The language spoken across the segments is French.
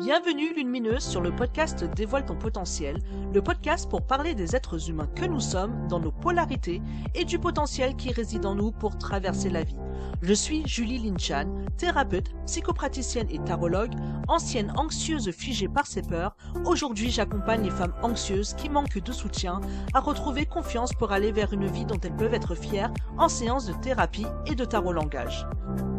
Bienvenue Lumineuse sur le podcast Dévoile ton potentiel, le podcast pour parler des êtres humains que nous sommes dans nos polarités et du potentiel qui réside en nous pour traverser la vie. Je suis Julie Linchan, thérapeute, psychopraticienne et tarologue, ancienne anxieuse figée par ses peurs. Aujourd'hui, j'accompagne les femmes anxieuses qui manquent de soutien à retrouver confiance pour aller vers une vie dont elles peuvent être fières en séance de thérapie et de tarot langage.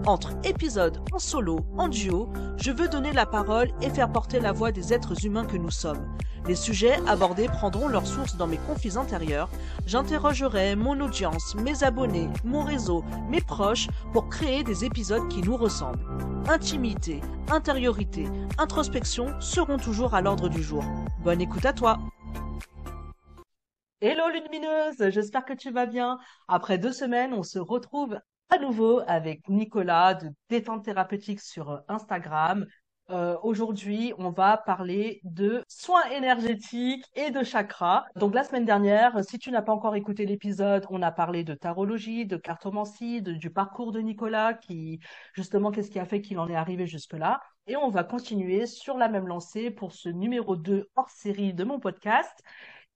Entre épisodes en solo, en duo, je veux donner la parole et faire porter la voix des êtres humains que nous sommes. Les sujets abordés prendront leur source dans mes conflits intérieurs. J'interrogerai mon audience, mes abonnés, mon réseau, mes proches pour créer des épisodes qui nous ressemblent. Intimité, intériorité, introspection seront toujours à l'ordre du jour. Bonne écoute à toi Hello Lumineuse, j'espère que tu vas bien. Après deux semaines, on se retrouve à nouveau avec Nicolas de Détente Thérapeutique sur Instagram. Euh, aujourd'hui, on va parler de soins énergétiques et de chakras. Donc la semaine dernière, si tu n'as pas encore écouté l'épisode, on a parlé de tarologie, de cartomancie, du parcours de Nicolas, qui justement qu'est-ce qui a fait qu'il en est arrivé jusque-là. Et on va continuer sur la même lancée pour ce numéro 2 hors série de mon podcast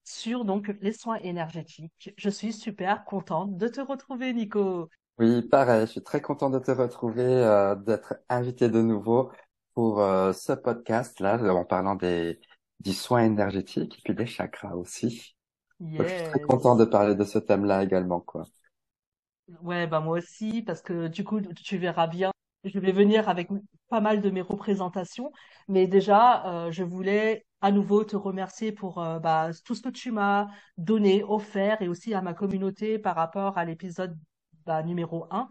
sur donc les soins énergétiques. Je suis super contente de te retrouver, Nico. Oui, pareil, je suis très content de te retrouver, euh, d'être invité de nouveau pour euh, ce podcast-là, en parlant des, du soin énergétique et puis des chakras aussi. je suis très content de parler de ce thème-là également, quoi. Ouais, bah moi aussi, parce que du coup, tu verras bien, je vais venir avec pas mal de mes représentations, mais déjà, euh, je voulais à nouveau te remercier pour euh, bah, tout ce que tu m'as donné, offert, et aussi à ma communauté par rapport à l'épisode bah, numéro 1.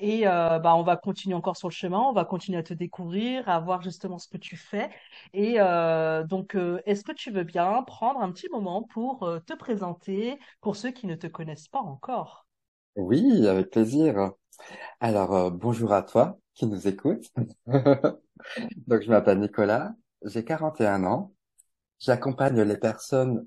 Et euh, bah, on va continuer encore sur le chemin, on va continuer à te découvrir, à voir justement ce que tu fais. Et euh, donc, euh, est-ce que tu veux bien prendre un petit moment pour te présenter pour ceux qui ne te connaissent pas encore? Oui, avec plaisir. Alors, bonjour à toi qui nous écoute. donc, je m'appelle Nicolas, j'ai 41 ans. J'accompagne les personnes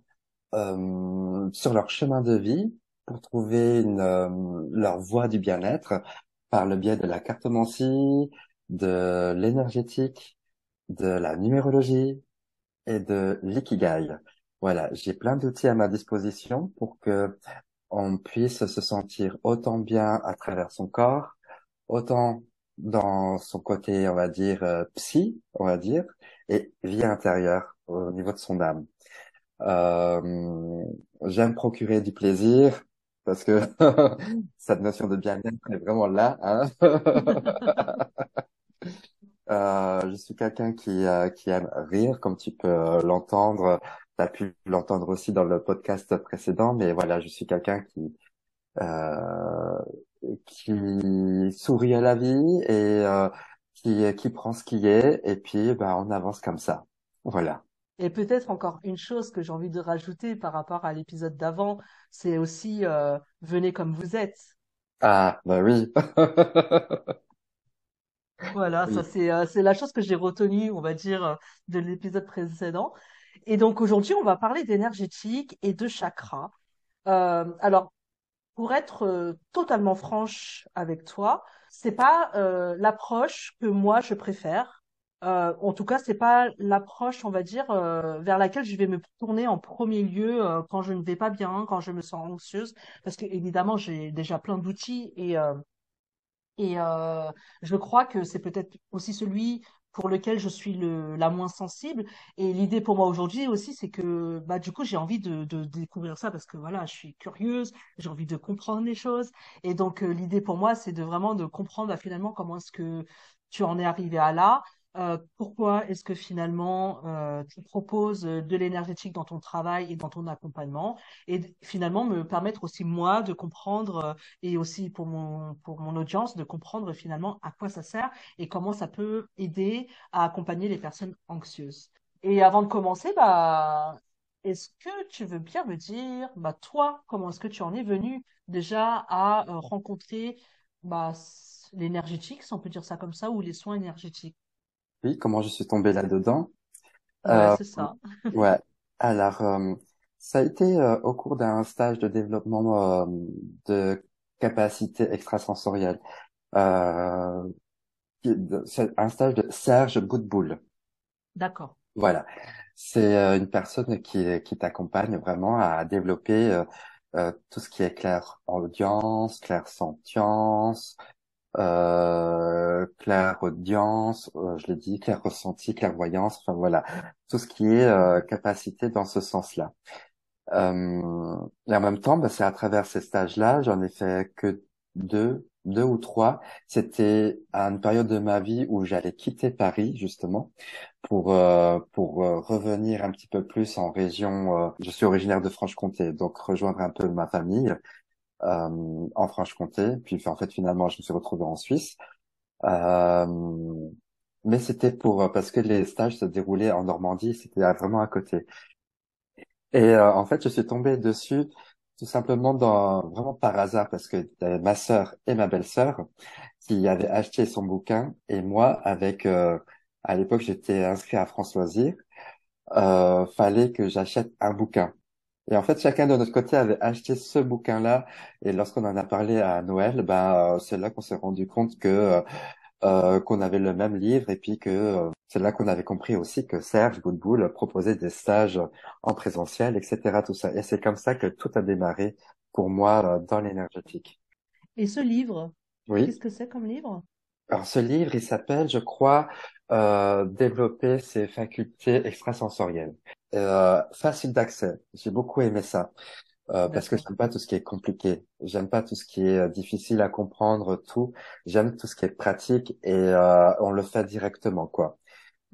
sur leur chemin de vie pour trouver une, leur voie du bien-être par le biais de la cartomancie, de l'énergétique, de la numérologie et de l'ikigai. Voilà, j'ai plein d'outils à ma disposition pour que on puisse se sentir autant bien à travers son corps, autant dans son côté, on va dire, euh, psy, on va dire, et vie intérieure au niveau de son âme. Euh, J'aime procurer du plaisir, parce que cette notion de bien-être est vraiment là. Hein euh, je suis quelqu'un qui, euh, qui aime rire, comme tu peux euh, l'entendre. Tu as pu l'entendre aussi dans le podcast précédent, mais voilà, je suis quelqu'un qui euh, qui sourit à la vie et qui, qui prend ce qui est, et puis ben, on avance comme ça. Voilà. Et peut-être encore une chose que j'ai envie de rajouter par rapport à l'épisode d'avant, c'est aussi euh, venez comme vous êtes. Ah, bah oui. voilà, ça c'est euh, c'est la chose que j'ai retenue, on va dire, euh, de l'épisode précédent. Et donc aujourd'hui, on va parler d'énergétique et de chakra. alors, pour être totalement franche avec toi, c'est pas l'approche que moi je préfère. Euh, en tout cas, c'est pas l'approche, on va dire, euh, vers laquelle je vais me tourner en premier lieu euh, quand je ne vais pas bien, quand je me sens anxieuse, parce que évidemment, j'ai déjà plein d'outils et et je crois que c'est peut-être aussi celui pour lequel je suis le, la moins sensible. Et l'idée pour moi aujourd'hui aussi, c'est que bah du coup j'ai envie de, de, découvrir ça parce que voilà, je suis curieuse, j'ai envie de comprendre les choses. Et donc l'idée pour moi, c'est de vraiment de comprendre bah, finalement comment est-ce que tu en es arrivé à là, euh, pourquoi est-ce que finalement euh, tu proposes de l'énergétique dans ton travail et dans ton accompagnement et finalement me permettre aussi moi de comprendre euh, et aussi pour mon pour mon audience de comprendre finalement à quoi ça sert et comment ça peut aider à accompagner les personnes anxieuses. Et avant de commencer, bah est-ce que tu veux bien me dire, bah toi, comment est-ce que tu en es venu déjà à rencontrer bah, l'énergétique, si on peut dire ça comme ça, ou les soins énergétiques? Oui, comment je suis tombé là-dedans. Ouais, euh, c'est ça. ouais. Alors, euh, ça a été euh, au cours d'un stage de développement de capacité extrasensorielle. Euh, un stage de Serge Boutboul. D'accord. Voilà. C'est euh, une personne qui, qui t'accompagne vraiment à développer euh, euh, tout ce qui est clair audience, clair sentience, euh, clair audience, je l'ai dit, clair ressenti, clairvoyance, enfin voilà, tout ce qui est capacité dans ce sens-là. Euh, et en même temps, bah, c'est à travers ces stages-là, j'en ai fait que deux, deux ou trois. C'était à une période de ma vie où j'allais quitter Paris justement pour euh, pour euh, revenir un petit peu plus en région. Euh, je suis originaire de Franche-Comté, donc rejoindre un peu ma famille en Franche-Comté. Puis en fait finalement, je me suis retrouvé en Suisse. mais c'était pour parce que les stages se déroulaient en Normandie, c'était vraiment à côté. Et en fait, je suis tombé dessus tout simplement dans vraiment par hasard parce que ma sœur et ma belle-sœur qui avaient acheté son bouquin et moi avec euh, à l'époque j'étais inscrit à France Loisirs euh, fallait que j'achète un bouquin et en fait chacun de notre côté avait acheté ce bouquin là et lorsqu'on en a parlé à Noël ben euh, c'est là qu'on s'est rendu compte que euh, euh, qu'on avait le même livre et puis que euh, c'est là qu'on avait compris aussi que Serge Boudboul proposait des stages en présentiel, etc. Tout ça. Et c'est comme ça que tout a démarré pour moi dans l'énergétique. Et ce livre, oui. qu'est-ce que c'est comme livre? Alors ce livre, il s'appelle, je crois, euh, Développer ses facultés extrasensorielles. Euh, facile d'accès. J'ai beaucoup aimé ça. Euh, parce que j'aime pas tout ce qui est compliqué. J'aime pas tout ce qui est euh, difficile à comprendre, tout. J'aime tout ce qui est pratique et euh, on le fait directement, quoi.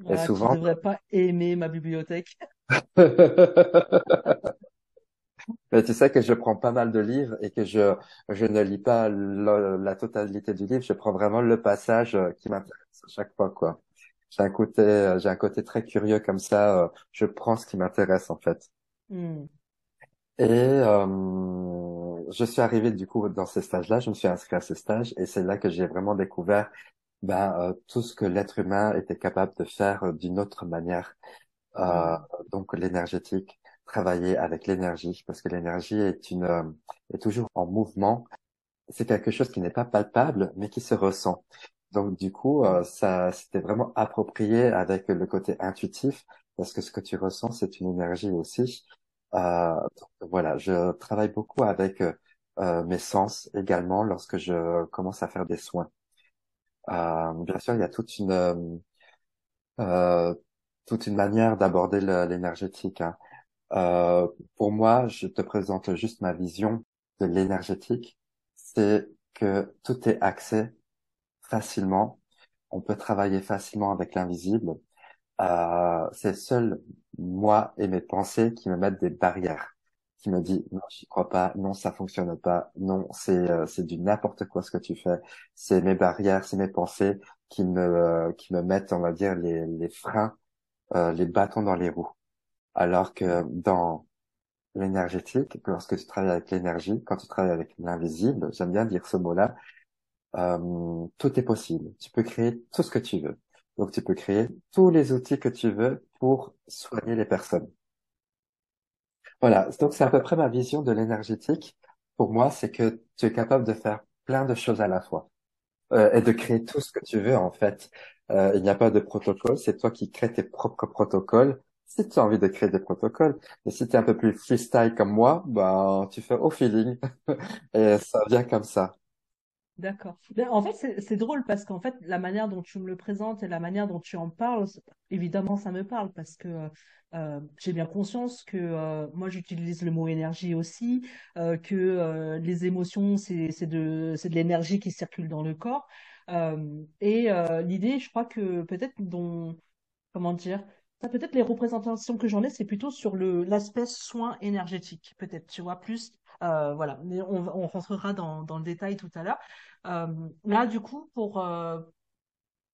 et souvent. Tu devrais pas aimer ma bibliothèque. Mais tu sais que je prends pas mal de livres et que je je ne lis pas la totalité du livre. Je prends vraiment le passage euh, qui m'intéresse à chaque fois, quoi. J'ai un côté j'ai un côté très curieux comme ça. Je prends ce qui m'intéresse en fait. Hmm. Et euh, je suis arrivé du coup dans ces stages-là, je me suis inscrit à ces stages et c'est là que j'ai vraiment découvert ben, euh, tout ce que l'être humain était capable de faire euh, d'une autre manière. Euh, donc l'énergétique, travailler avec l'énergie parce que l'énergie est une euh, est toujours en mouvement. C'est quelque chose qui n'est pas palpable mais qui se ressent. Donc du coup, ça c'était vraiment approprié avec le côté intuitif parce que ce que tu ressens c'est une énergie aussi euh, voilà, je travaille beaucoup avec euh, mes sens également lorsque je commence à faire des soins. Euh, bien sûr, il y a toute une euh, toute une manière d'aborder l'énergétique. Hein. Euh, pour moi, je te présente juste ma vision de l'énergétique. C'est que tout est accès facilement. On peut travailler facilement avec l'invisible. Euh, c'est seul moi et mes pensées qui me mettent des barrières, qui me dit non, j'y crois pas, non, ça fonctionne pas, non, c'est euh, c'est du n'importe quoi ce que tu fais. C'est mes barrières, c'est mes pensées qui me euh, qui me mettent, on va dire, les les freins, euh, les bâtons dans les roues. Alors que dans l'énergétique, lorsque tu travailles avec l'énergie, quand tu travailles avec l'invisible, j'aime bien dire ce mot-là, tout est possible. Tu peux créer tout ce que tu veux. Donc, tu peux créer tous les outils que tu veux pour soigner les personnes. Voilà. Donc, c'est à peu près ma vision de l'énergétique. Pour moi, c'est que tu es capable de faire plein de choses à la fois euh, et de créer tout ce que tu veux, en fait. Euh, il n'y a pas de protocole. C'est toi qui crées tes propres protocoles. Si tu as envie de créer des protocoles, et si tu es un peu plus freestyle comme moi, bah, tu fais au feeling et ça vient comme ça. D'accord. Ben, en fait, c'est drôle parce qu'en fait, la manière dont tu me le présentes et la manière dont tu en parles, évidemment, ça me parle parce que euh, j'ai bien conscience que euh, moi, j'utilise le mot énergie aussi, euh, que les émotions, c'est de, de l'énergie qui circule dans le corps. et l'idée, je crois que peut-être dont, comment dire, peut-être les représentations que j'en ai, c'est plutôt sur le l'aspect soin énergétique, peut-être, tu vois, plus euh, voilà, mais on, on rentrera dans, dans, le détail tout à l'heure. Euh, là, du coup, pour, euh,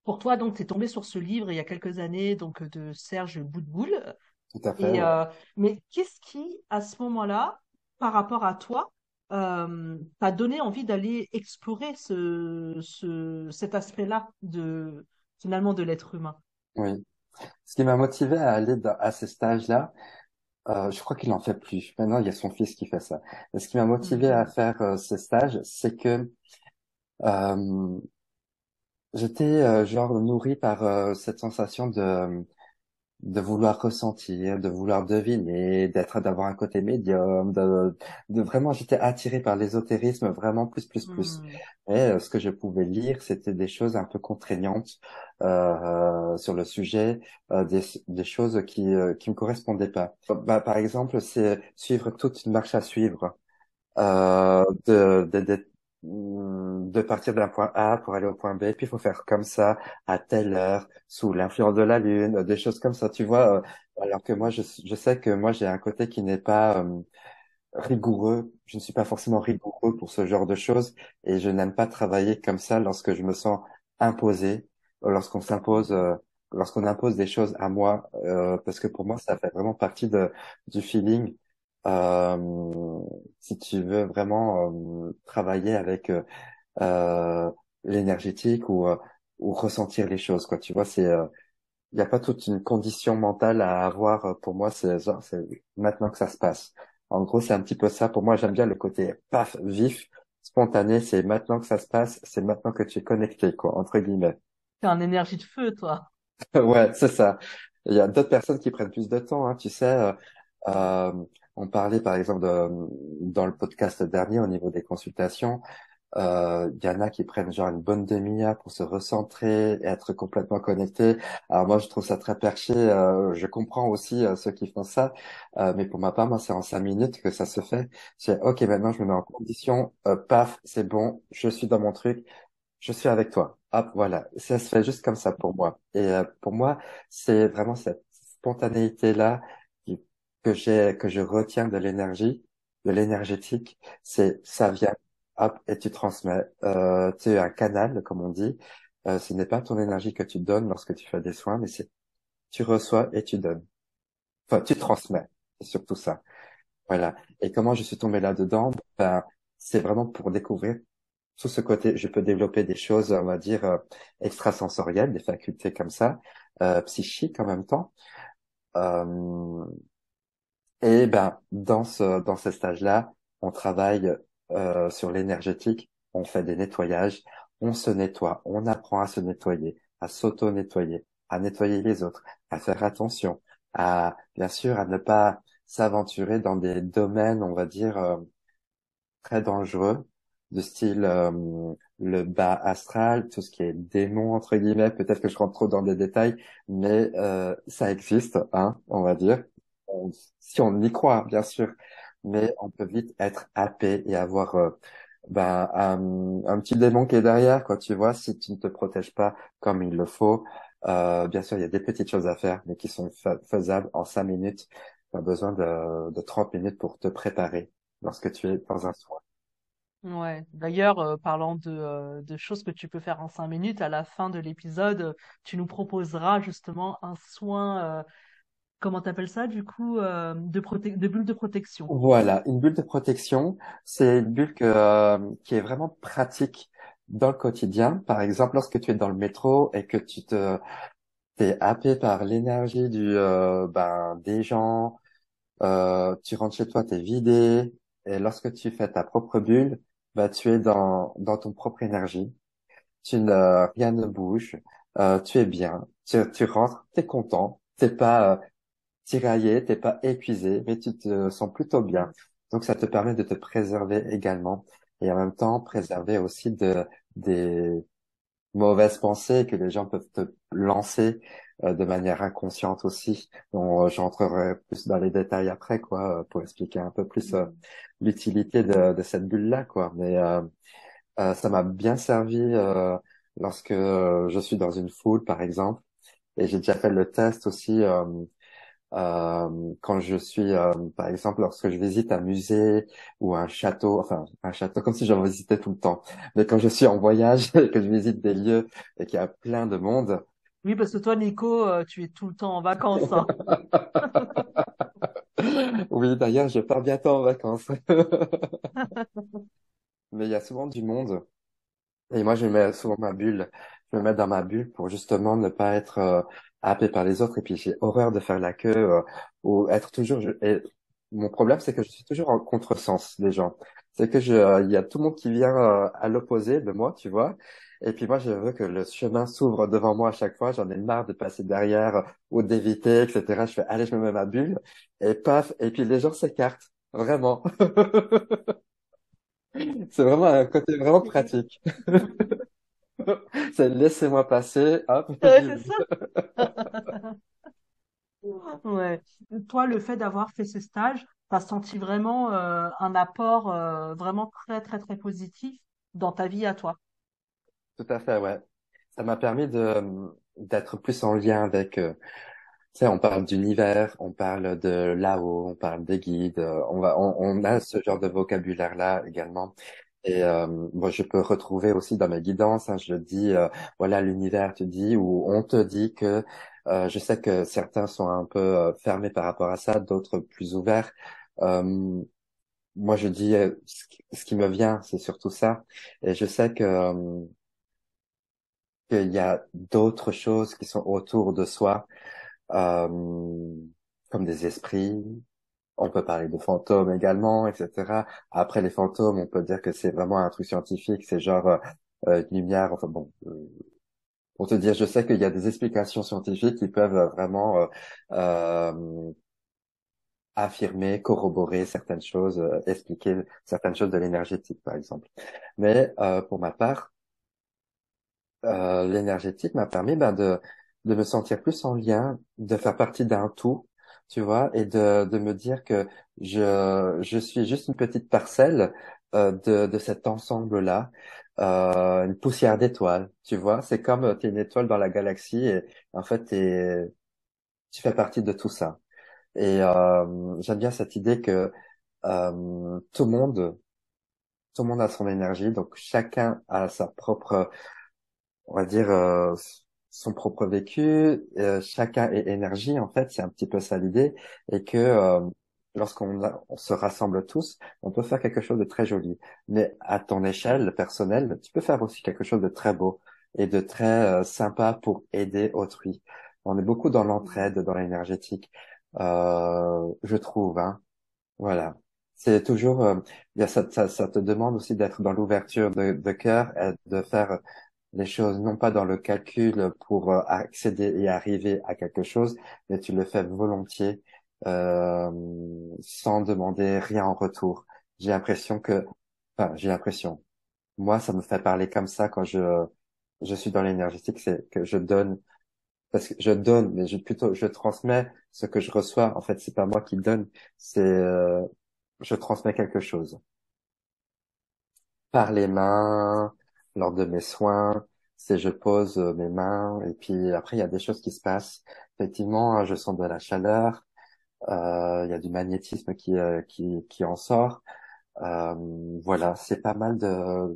pour toi, donc, tu es tombé sur ce livre il y a quelques années, donc de Serge Boudboul. Tout à fait. mais qu'est-ce qui, à ce moment-là, par rapport à toi, t'a donné envie d'aller explorer ce, ce, cet aspect-là de finalement de l'être humain? Oui. Ce qui m'a motivé à aller à ces stages-là, euh, je crois qu'il en fait plus. Maintenant, il y a son fils qui fait ça. Et ce qui m'a motivé à faire euh, ce stage, c'est que euh, j'étais genre nourri par cette sensation de de vouloir ressentir, de vouloir deviner, d'être, d'avoir un côté médium, de, de vraiment, j'étais attiré par l'ésotérisme vraiment plus, plus, plus. Et euh, ce que je pouvais lire, c'était des choses un peu contraignantes euh, sur le sujet, euh, des, des choses qui euh, qui me correspondaient pas. Bah, par exemple, c'est suivre toute une marche à suivre, euh, de, de, de de partir d'un point A pour aller au point B, puis il faut faire comme ça à telle heure, sous l'influence de la lune, des choses comme ça, tu vois. euh, alors que moi, je, sais que moi, j'ai un côté qui n'est pas euh, rigoureux. Je ne suis pas forcément rigoureux pour ce genre de choses, et je n'aime pas travailler comme ça lorsque je me sens imposé, lorsqu'on s'impose, euh, lorsqu'on impose des choses à moi, euh, parce que pour moi, ça fait vraiment partie de, du feeling. Euh, si tu veux vraiment euh, travailler avec euh, l'énergétique ou euh, ou ressentir les choses quoi tu vois c'est euh, il n'y a pas toute une condition mentale à avoir pour moi c'est genre c'est maintenant que ça se passe. En gros c'est un petit peu ça. Pour moi j'aime bien le côté paf vif spontané c'est maintenant que ça se passe c'est maintenant que tu es connecté quoi entre guillemets. T'es un énergie de feu, toi. ouais c'est ça. Il y a d'autres personnes qui prennent plus de temps hein, tu sais euh, euh, on parlait par exemple de, dans le podcast dernier au niveau des consultations Euh, Il y en a qui prennent genre une bonne demi-heure pour se recentrer et être complètement connectés. Alors moi, je trouve ça très perché. euh, je comprends aussi euh, ceux qui font ça, Euh, mais pour ma part, moi, c'est en cinq minutes que ça se fait. C'est ok, maintenant je me mets en condition. euh, paf, c'est bon, je suis dans mon truc, je suis avec toi. Hop, voilà. Ça se fait juste comme ça pour moi. Et euh, pour moi, c'est vraiment cette spontanéité-là qui- que j'ai, que je retiens de l'énergie, de l'énergétique. C'est ça vient Hop, et tu transmets. Euh, tu es un canal, comme on dit. Euh, ce n'est pas ton énergie que tu donnes lorsque tu fais des soins, mais c'est tu reçois et tu donnes. Enfin, tu transmets. C'est surtout ça. Voilà. Et comment je suis tombé là-dedans? Ben, c'est vraiment pour découvrir tout ce côté. Je peux développer des choses, on va dire, euh, extrasensorielles, des facultés comme ça, euh, psychiques en même temps. Euh, et ben, dans ce, dans ce stage-là, on travaille euh, sur l'énergétique, on fait des nettoyages, on se nettoie, on apprend à se nettoyer, à s'auto-nettoyer, à nettoyer les autres, à faire attention, à bien sûr à ne pas s'aventurer dans des domaines, on va dire, euh, très dangereux, de style euh, le bas astral, tout ce qui est démon entre guillemets. Peut-être que je rentre trop dans des détails, mais euh, ça existe, hein, on va dire. On- si on y croit, bien sûr, mais on peut vite être happé et avoir euh, ben, un, petit démon qui est derrière, quoi. Tu vois, si tu ne te protèges pas comme il le faut. Euh, bien sûr, il y a des petites choses à faire, mais qui sont fa- faisables en cinq minutes. Tu as besoin de, de 30 minutes pour te préparer lorsque tu es dans un soin. Ouais. D'ailleurs, euh, parlant de, euh, de choses que tu peux faire en cinq minutes, à la fin de l'épisode, tu nous proposeras justement un soin, euh, comment t'appelles ça, du coup, euh, de de bulle de protection? Voilà, une bulle de protection, c'est une bulle que, euh, qui est vraiment pratique dans le quotidien. Par exemple, lorsque tu es dans le métro et que tu te t'es happé par l'énergie du euh, ben des gens, euh, tu rentres chez toi, t'es vidé, et lorsque tu fais ta propre bulle, bah tu es dans dans ton propre énergie. Tu ne rien ne bouge, euh, tu es bien, tu tu rentres, t'es content, t'es pas euh, tiraillé, t'es pas épuisé, mais tu te sens plutôt bien. Donc ça te permet de te préserver également et en même temps préserver aussi de des mauvaises pensées que les gens peuvent te lancer euh, de manière inconsciente aussi. Donc euh, j'entrerai plus dans les détails après quoi euh, pour expliquer un peu plus euh, l'utilité de, de cette bulle-là quoi. Mais euh, ça m'a bien servi lorsque je suis dans une foule par exemple et j'ai déjà fait le test aussi. Euh, quand je suis, euh, par exemple, lorsque je visite un musée ou un château, enfin un château comme si j'en visitais tout le temps, mais quand je suis en voyage et que je visite des lieux et qu'il y a plein de monde, Oui, parce que toi, Nico, euh, tu es tout le temps en vacances, hein. oui d'ailleurs je pars bientôt en vacances, mais il y a souvent du monde. Et moi je mets souvent ma bulle, je me mets dans ma bulle pour justement ne pas être euh, happé par les autres et puis j'ai horreur de faire la queue euh, ou être toujours, je- et mon problème c'est que je suis toujours en contresens des gens, c'est que je, euh, il y a tout le monde qui vient euh, à l'opposé de moi, tu vois. Et puis moi, je veux que le chemin s'ouvre devant moi à chaque fois. J'en ai marre de passer derrière ou d'éviter, etc. Je fais, allez, je me mets ma bulle. Et paf, et puis les gens s'écartent. Vraiment. C'est vraiment un côté vraiment pratique. C'est laissez-moi passer, hop. Ouais, c'est ça. Ouais. Toi, le fait d'avoir fait ce stage, t'as senti vraiment euh, un apport euh, vraiment très, très, très positif dans ta vie à toi? Tout à fait, ouais. Ça m'a permis de d'être plus en lien avec, euh, tu sais, on parle d'univers, on parle de là-haut, on parle des guides, euh, on va, on, on a ce genre de vocabulaire-là également. Et euh, moi, je peux retrouver aussi dans mes guidances, hein, je le dis, euh, voilà, l'univers te dit ou on te dit que euh, je sais que certains sont un peu euh, fermés par rapport à ça, d'autres plus ouverts. Euh, moi, je dis euh, ce qui, me vient, c'est surtout ça. Et je sais que qu'il y a d'autres choses qui sont autour de soi, comme des esprits. On peut parler de fantômes également, etc. Après les fantômes, on peut dire que c'est vraiment un truc scientifique, c'est genre euh, euh, une lumière. Enfin bon, euh, pour te dire, je sais qu'il y a des explications scientifiques qui peuvent vraiment euh, euh, affirmer, corroborer certaines choses, euh, expliquer certaines choses de l'énergétique, par exemple. Mais pour ma part, l'énergétique m'a permis ben, de, de me sentir plus en lien, de faire partie d'un tout, tu vois, et de, de me dire que je, je suis juste une petite parcelle euh, de, de cet ensemble-là, euh, une poussière d'étoiles, tu vois. C'est comme euh, t'es une étoile dans la galaxie et en fait t'es, tu fais partie de tout ça. Et euh, j'aime bien cette idée que euh, tout le monde, tout le monde a son énergie, donc chacun a sa propre on va dire, euh, son propre vécu, euh, chacun est énergie, en fait, c'est un petit peu ça l'idée, et que euh, lorsqu'on se rassemble tous, on peut faire quelque chose de très joli. Mais à ton échelle personnelle, tu peux faire aussi quelque chose de très beau et de très euh, sympa pour aider autrui. On est beaucoup dans l'entraide, dans l'énergétique, euh, je trouve, hein. Voilà. C'est toujours, euh, ça, ça, ça te demande aussi d'être dans l'ouverture de, de cœur et de faire les choses non pas dans le calcul pour euh, accéder et arriver à quelque chose, mais tu le fais volontiers, euh, sans demander rien en retour. J'ai l'impression que, enfin, j'ai l'impression. Moi, ça me fait parler comme ça quand je, je suis dans l'énergétique, c'est que je donne, parce que je donne, mais je plutôt, je transmets ce que je reçois. En fait, c'est pas moi qui donne, c'est, euh, je transmets quelque chose par les mains, lors de mes soins, c'est je pose euh, mes mains et puis après il y a des choses qui se passent. Effectivement, je sens de la chaleur, euh, il y a du magnétisme qui euh, qui qui en sort. Euh, voilà, c'est pas mal de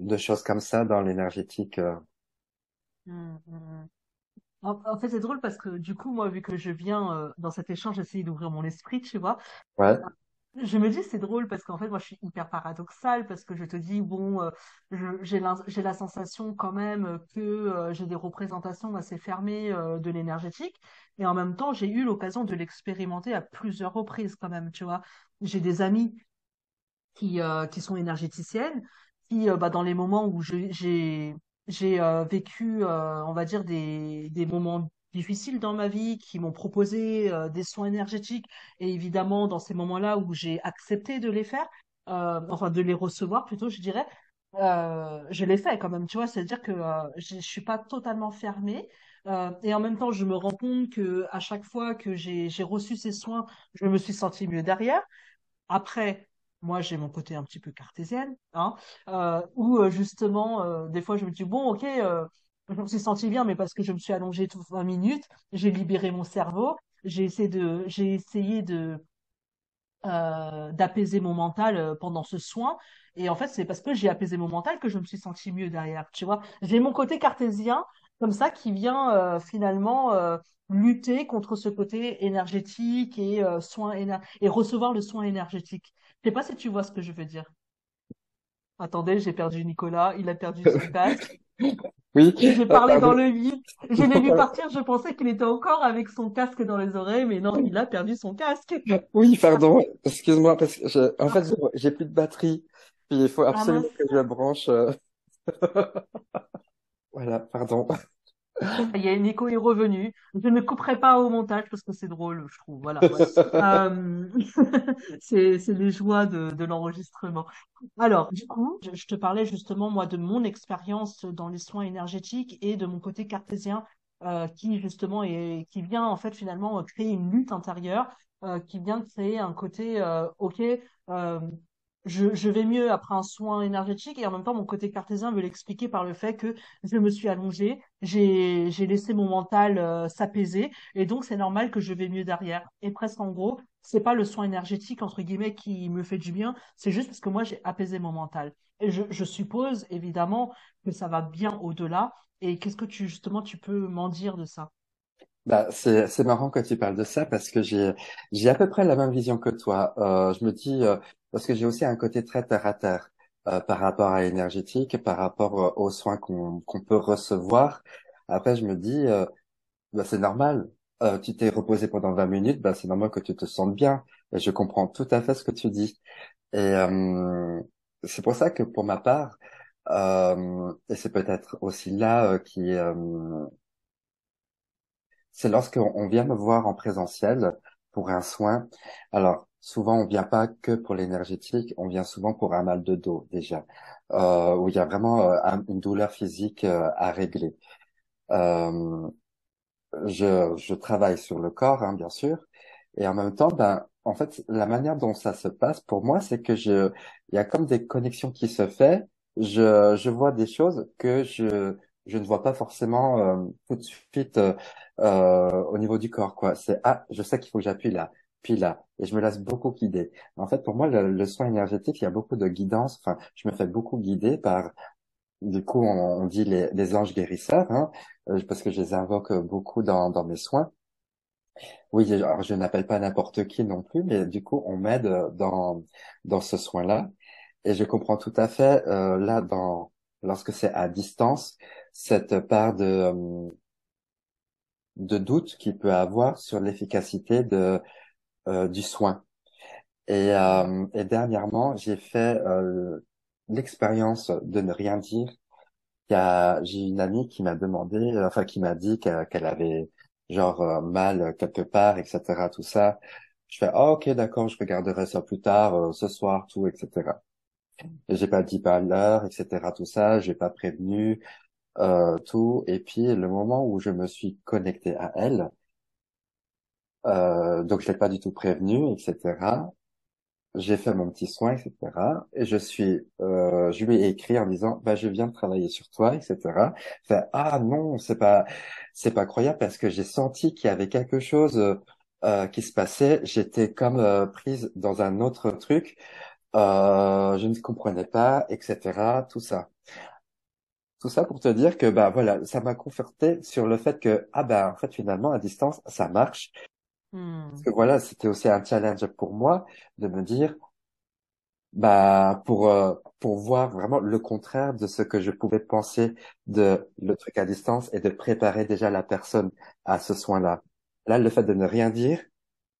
de choses comme ça dans l'énergétique. euh. Mm, mm, mm. En, en fait, c'est drôle parce que du coup, moi, vu que je viens euh, dans cet échange essayer d'ouvrir mon esprit, tu vois, Ouais, je me dis c'est drôle parce qu'en fait, moi, je suis hyper paradoxale parce que je te dis, bon, euh, j'ai la, la sensation quand même que euh, j'ai des représentations assez fermées euh, de l'énergétique et en même temps, j'ai eu l'occasion de l'expérimenter à plusieurs reprises quand même, tu vois. J'ai des amis qui, euh, qui sont énergéticiennes, qui, euh, bah, dans les moments où j'ai j'ai euh, vécu, on va dire, des, des moments difficiles dans ma vie, qui m'ont proposé euh, des soins énergétiques, et évidemment, dans ces moments-là où j'ai accepté de les faire, euh, enfin de les recevoir plutôt, je dirais, euh, je l'ai fait quand même, tu vois, c'est-à-dire que je je suis pas totalement fermée. et en même temps, je me rends compte que à chaque fois que j'ai reçu ces soins, je me suis sentie mieux derrière. Après, moi, j'ai mon côté un petit peu cartésienne, hein, où justement, des fois, je me dis, bon, ok, je me suis sentie bien, mais parce que je me suis allongée tout 20 minutes, j'ai libéré mon cerveau, j'ai essayé de, j'ai essayé de, euh, d'apaiser mon mental euh, pendant ce soin. Et en fait, c'est parce que j'ai apaisé mon mental que je me suis sentie mieux derrière, tu vois. J'ai mon côté cartésien, comme ça, qui vient euh, finalement euh, lutter contre ce côté énergétique et euh, soin éner- et recevoir le soin énergétique. Je sais pas si tu vois ce que je veux dire. Attendez, j'ai perdu Nicolas, il a perdu son casque. Oui, J'ai euh, parlé dans le vide. Je l'ai vu partir, je pensais qu'il était encore avec son casque dans les oreilles, mais non, il a perdu son casque. Oui, pardon. Excuse-moi parce que je, en fait, j'ai plus de batterie. Puis il faut Ah absolument que je branche. euh. Voilà, pardon. Il y a Nico est revenu. Je ne couperai pas au montage parce que c'est drôle, je trouve. Voilà. Ouais. Euh, c'est les joies de, de l'enregistrement. Alors, du coup, je, je te parlais justement moi de mon expérience dans les soins énergétiques et de mon côté cartésien euh, qui justement est qui vient en fait finalement créer une lutte intérieure, euh, qui vient créer un côté euh, ok. Je, vais mieux après un soin énergétique et en même temps mon côté cartésien veut l'expliquer par le fait que je me suis allongée, j'ai laissé mon mental euh, s'apaiser et donc c'est normal que je vais mieux derrière. Et presque en gros, c'est pas le soin énergétique entre guillemets qui me fait du bien, c'est juste parce que moi j'ai apaisé mon mental. Et je, je suppose évidemment que ça va bien au-delà. Et qu'est-ce que tu justement tu peux m'en dire de ça? Bah, c'est c'est marrant que tu parles de ça parce que j'ai j'ai à peu près la même vision que toi. Euh, je me dis euh, parce que j'ai aussi un côté très terre à terre euh, par rapport à l'énergétique, par rapport euh, aux soins qu'on qu'on peut recevoir. Après, je me dis euh, bah, c'est normal. Euh, tu t'es reposé pendant 20 minutes, bah, c'est normal que tu te sentes bien. Et je comprends tout à fait ce que tu dis. Et euh, c'est pour ça que pour ma part, euh, et c'est peut-être aussi là qui c'est lorsqu'on on vient me voir en présentiel pour un soin. Alors, souvent, on vient pas que pour l'énergétique, on vient souvent pour un mal de dos déjà, euh, où il y a vraiment euh, un- une douleur physique euh, à régler. Euh, je, je travaille sur le corps, hein, bien sûr, et en même temps, ben, en fait, la manière dont ça se passe pour moi, c'est que je, il y a comme des connexions qui se fait. Je, je vois des choses que je, je ne vois pas forcément tout de suite au niveau du corps, quoi. C'est ah, je sais qu'il faut que j'appuie là, puis là, et je me laisse beaucoup guider. En fait, pour moi, le, le soin énergétique, il y a beaucoup de guidance. Enfin, je me fais beaucoup guider par du coup, on, on dit les, les anges guérisseurs, hein, euh, parce que je les invoque beaucoup dans, dans mes soins. Oui, alors je n'appelle pas n'importe qui non plus, mais du coup, on m'aide dans dans ce soin-là, et je comprends tout à fait euh, là dans lorsque c'est à distance cette part de euh, de doute qu'il peut avoir sur l'efficacité de euh, du soin. Et, euh, et dernièrement, j'ai fait euh, l'expérience de ne rien dire Il y a, j'ai une amie qui m'a demandé, euh, enfin qui m'a dit qu'elle avait genre euh, mal quelque part, etc. Tout ça. Je fais, ah ok, d'accord, je regarderai ça plus tard, euh, ce soir, tout, etc. Et j'ai pas dit pas l'heure, etc. Tout ça, j'ai pas prévenu, euh, tout. Et puis le moment où je me suis connecté à elle, euh, donc je l'ai pas du tout prévenu, etc. J'ai fait mon petit soin, etc. Et je suis, euh, je lui ai écrit en disant, bah, je viens de travailler sur toi, etc. Fait, ah non, c'est pas, c'est pas croyable parce que j'ai senti qu'il y avait quelque chose euh, qui se passait. J'étais comme euh, prise dans un autre truc. Euh, je ne comprenais pas, etc. Tout ça, tout ça pour te dire que bah voilà, ça m'a conforté sur le fait que ah bah en fait finalement à distance ça marche. Parce Hmm. que voilà, c'était aussi un challenge pour moi de me dire Bah, pour, euh, pour voir vraiment le contraire de ce que je pouvais penser de le truc à distance et de préparer déjà la personne à ce soin-là. Là, le fait de ne rien dire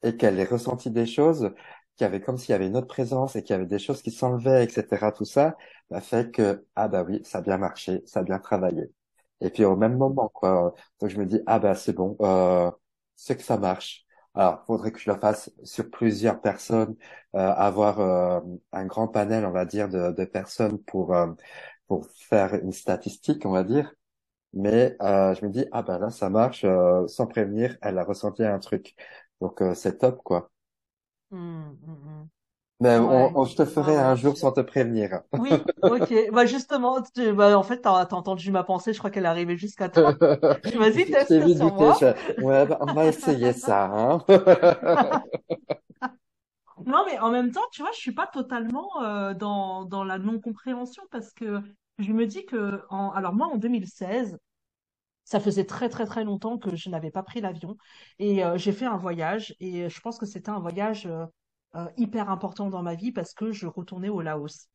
et qu'elle ait ressenti des choses, qu'il y avait comme s'il y avait une autre présence et qu'il y avait des choses qui s'enlevaient, etc., tout ça, bah, fait que, ah bah oui, ça a bien marché, ça a bien travaillé. Et puis au même moment, quoi. Donc je me dis, ah bah c'est bon, euh, c'est que ça marche. Alors, faudrait que je le fasse sur plusieurs personnes, euh, avoir euh, un grand panel, on va dire, de, de personnes pour euh, pour faire une statistique, on va dire. Mais euh, je me dis, ah bah là, ça marche, euh, sans prévenir, elle a ressenti un truc. Donc euh, c'est top, quoi. Hmm, hmm, hmm. Mais Ouais, on- je te ferai un jour sans te prévenir. Oui, ok. Bah justement, tu- bah, en fait, t'as, t'as entendu ma pensée, je crois qu'elle est arrivée jusqu'à toi. Vas-y, teste sur douter. moi. je- Ouais, bah, on va essayer ça, hein. Non, mais en même temps, tu vois, je suis pas totalement euh, dans, dans la non-compréhension parce que je me dis que, en, alors moi, en 2016, ça faisait très très très longtemps que je n'avais pas pris l'avion et euh, j'ai fait un voyage et je pense que c'était un voyage euh, euh, hyper important dans ma vie parce que je retournais au Laos.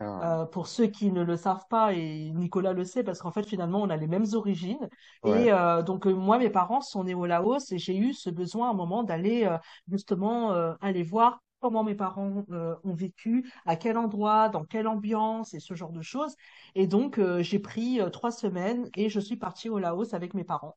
Ah, Euh, pour ceux qui ne le savent pas, et Nicolas le sait, parce qu'en fait, finalement, on a les mêmes origines. ouais. Et euh, donc, euh, moi, mes parents sont nés au Laos et j'ai eu ce besoin à un moment d'aller euh, justement euh, aller voir comment mes parents euh, ont vécu, à quel endroit, dans quelle ambiance et ce genre de choses. Et donc, euh, j'ai pris euh, trois semaines et je suis partie au Laos avec mes parents.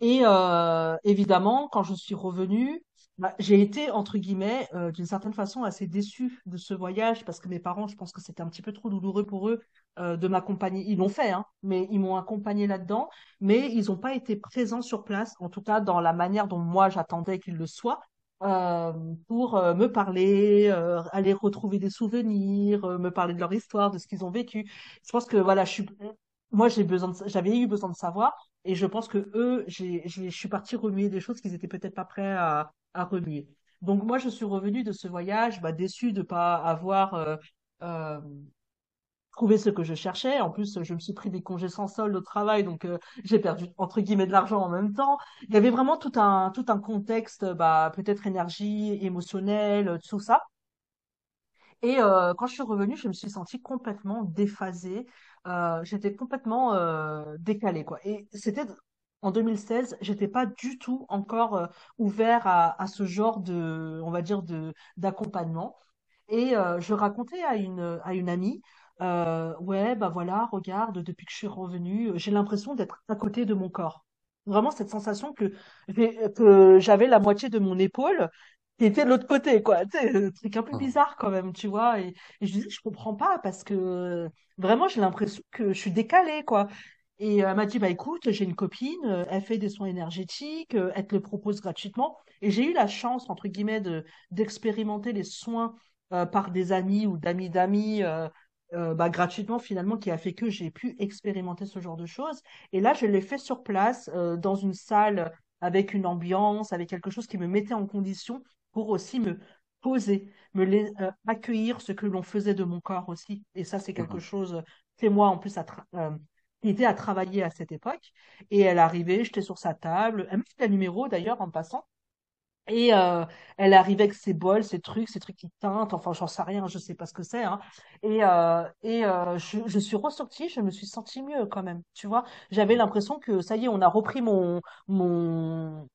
Et euh, évidemment, quand je suis revenue, bah, j'ai été, entre guillemets, euh, d'une certaine façon, assez déçue de ce voyage parce que mes parents, je pense que c'était un petit peu trop douloureux pour eux euh, de m'accompagner. Ils l'ont fait, hein, mais ils m'ont accompagné là-dedans, mais ils n'ont pas été présents sur place, en tout cas dans la manière dont moi j'attendais qu'ils le soient. euh, pour euh, me parler, euh, aller retrouver des souvenirs, euh, me parler de leur histoire, de ce qu'ils ont vécu. Je pense que voilà, je suis, moi j'ai besoin de, j'avais eu besoin de savoir. Et je pense que eux, je suis partie remuer des choses qu'ils étaient peut-être pas prêts à, remuer. Donc moi, je suis revenue de ce voyage, bah, déçue de pas avoir euh, euh, trouvé ce que je cherchais. En plus, je me suis pris des congés sans solde au travail, donc euh, j'ai perdu entre guillemets de l'argent en même temps. Il y avait vraiment tout un tout un contexte, bah peut-être énergie émotionnelle, tout ça. Et quand je suis revenue, je me suis sentie complètement déphasée. Euh, j'étais complètement euh, décalée, quoi. Et c'était en 2016, j'étais pas du tout encore euh, ouvert à, à ce genre de, on va dire, d'accompagnement. Et euh, je racontais à une à une amie, euh, ouais, bah voilà, regarde, depuis que je suis revenue, j'ai l'impression d'être à côté de mon corps. Vraiment cette sensation que que j'avais la moitié de mon épaule qui était de l'autre côté, quoi. Tu sais, un truc un peu bizarre quand même, tu vois. Et, et je disais, je comprends pas parce que vraiment, j'ai l'impression que je suis décalée, quoi. Et euh, elle m'a dit, bah écoute, j'ai une copine, euh, elle fait des soins énergétiques, euh, elle te le propose gratuitement. Et j'ai eu la chance, entre guillemets, de d'expérimenter les soins euh, par des amis ou d'amis d'amis euh, euh, bah, gratuitement, finalement, qui a fait que j'ai pu expérimenter ce genre de choses. Et là, je l'ai fait sur place, euh, dans une salle avec une ambiance, avec quelque chose qui me mettait en condition pour aussi me poser, me euh, accueillir ce que l'on faisait de mon corps aussi. Et ça, c'est quelque chose, c'est moi en plus à euh, qui était à travailler à cette époque. Et elle arrivait, j'étais sur sa table. Elle m'a fait un numéro d'ailleurs en passant. Et euh, elle arrivait avec ses bols, ses trucs, ses trucs qui teintent, enfin j'en sais rien, je sais pas ce que c'est. Hein. Et, euh, et euh, je, je suis ressortie, je me suis sentie mieux quand même. Tu vois, j'avais l'impression que ça y est, on a repris mon mon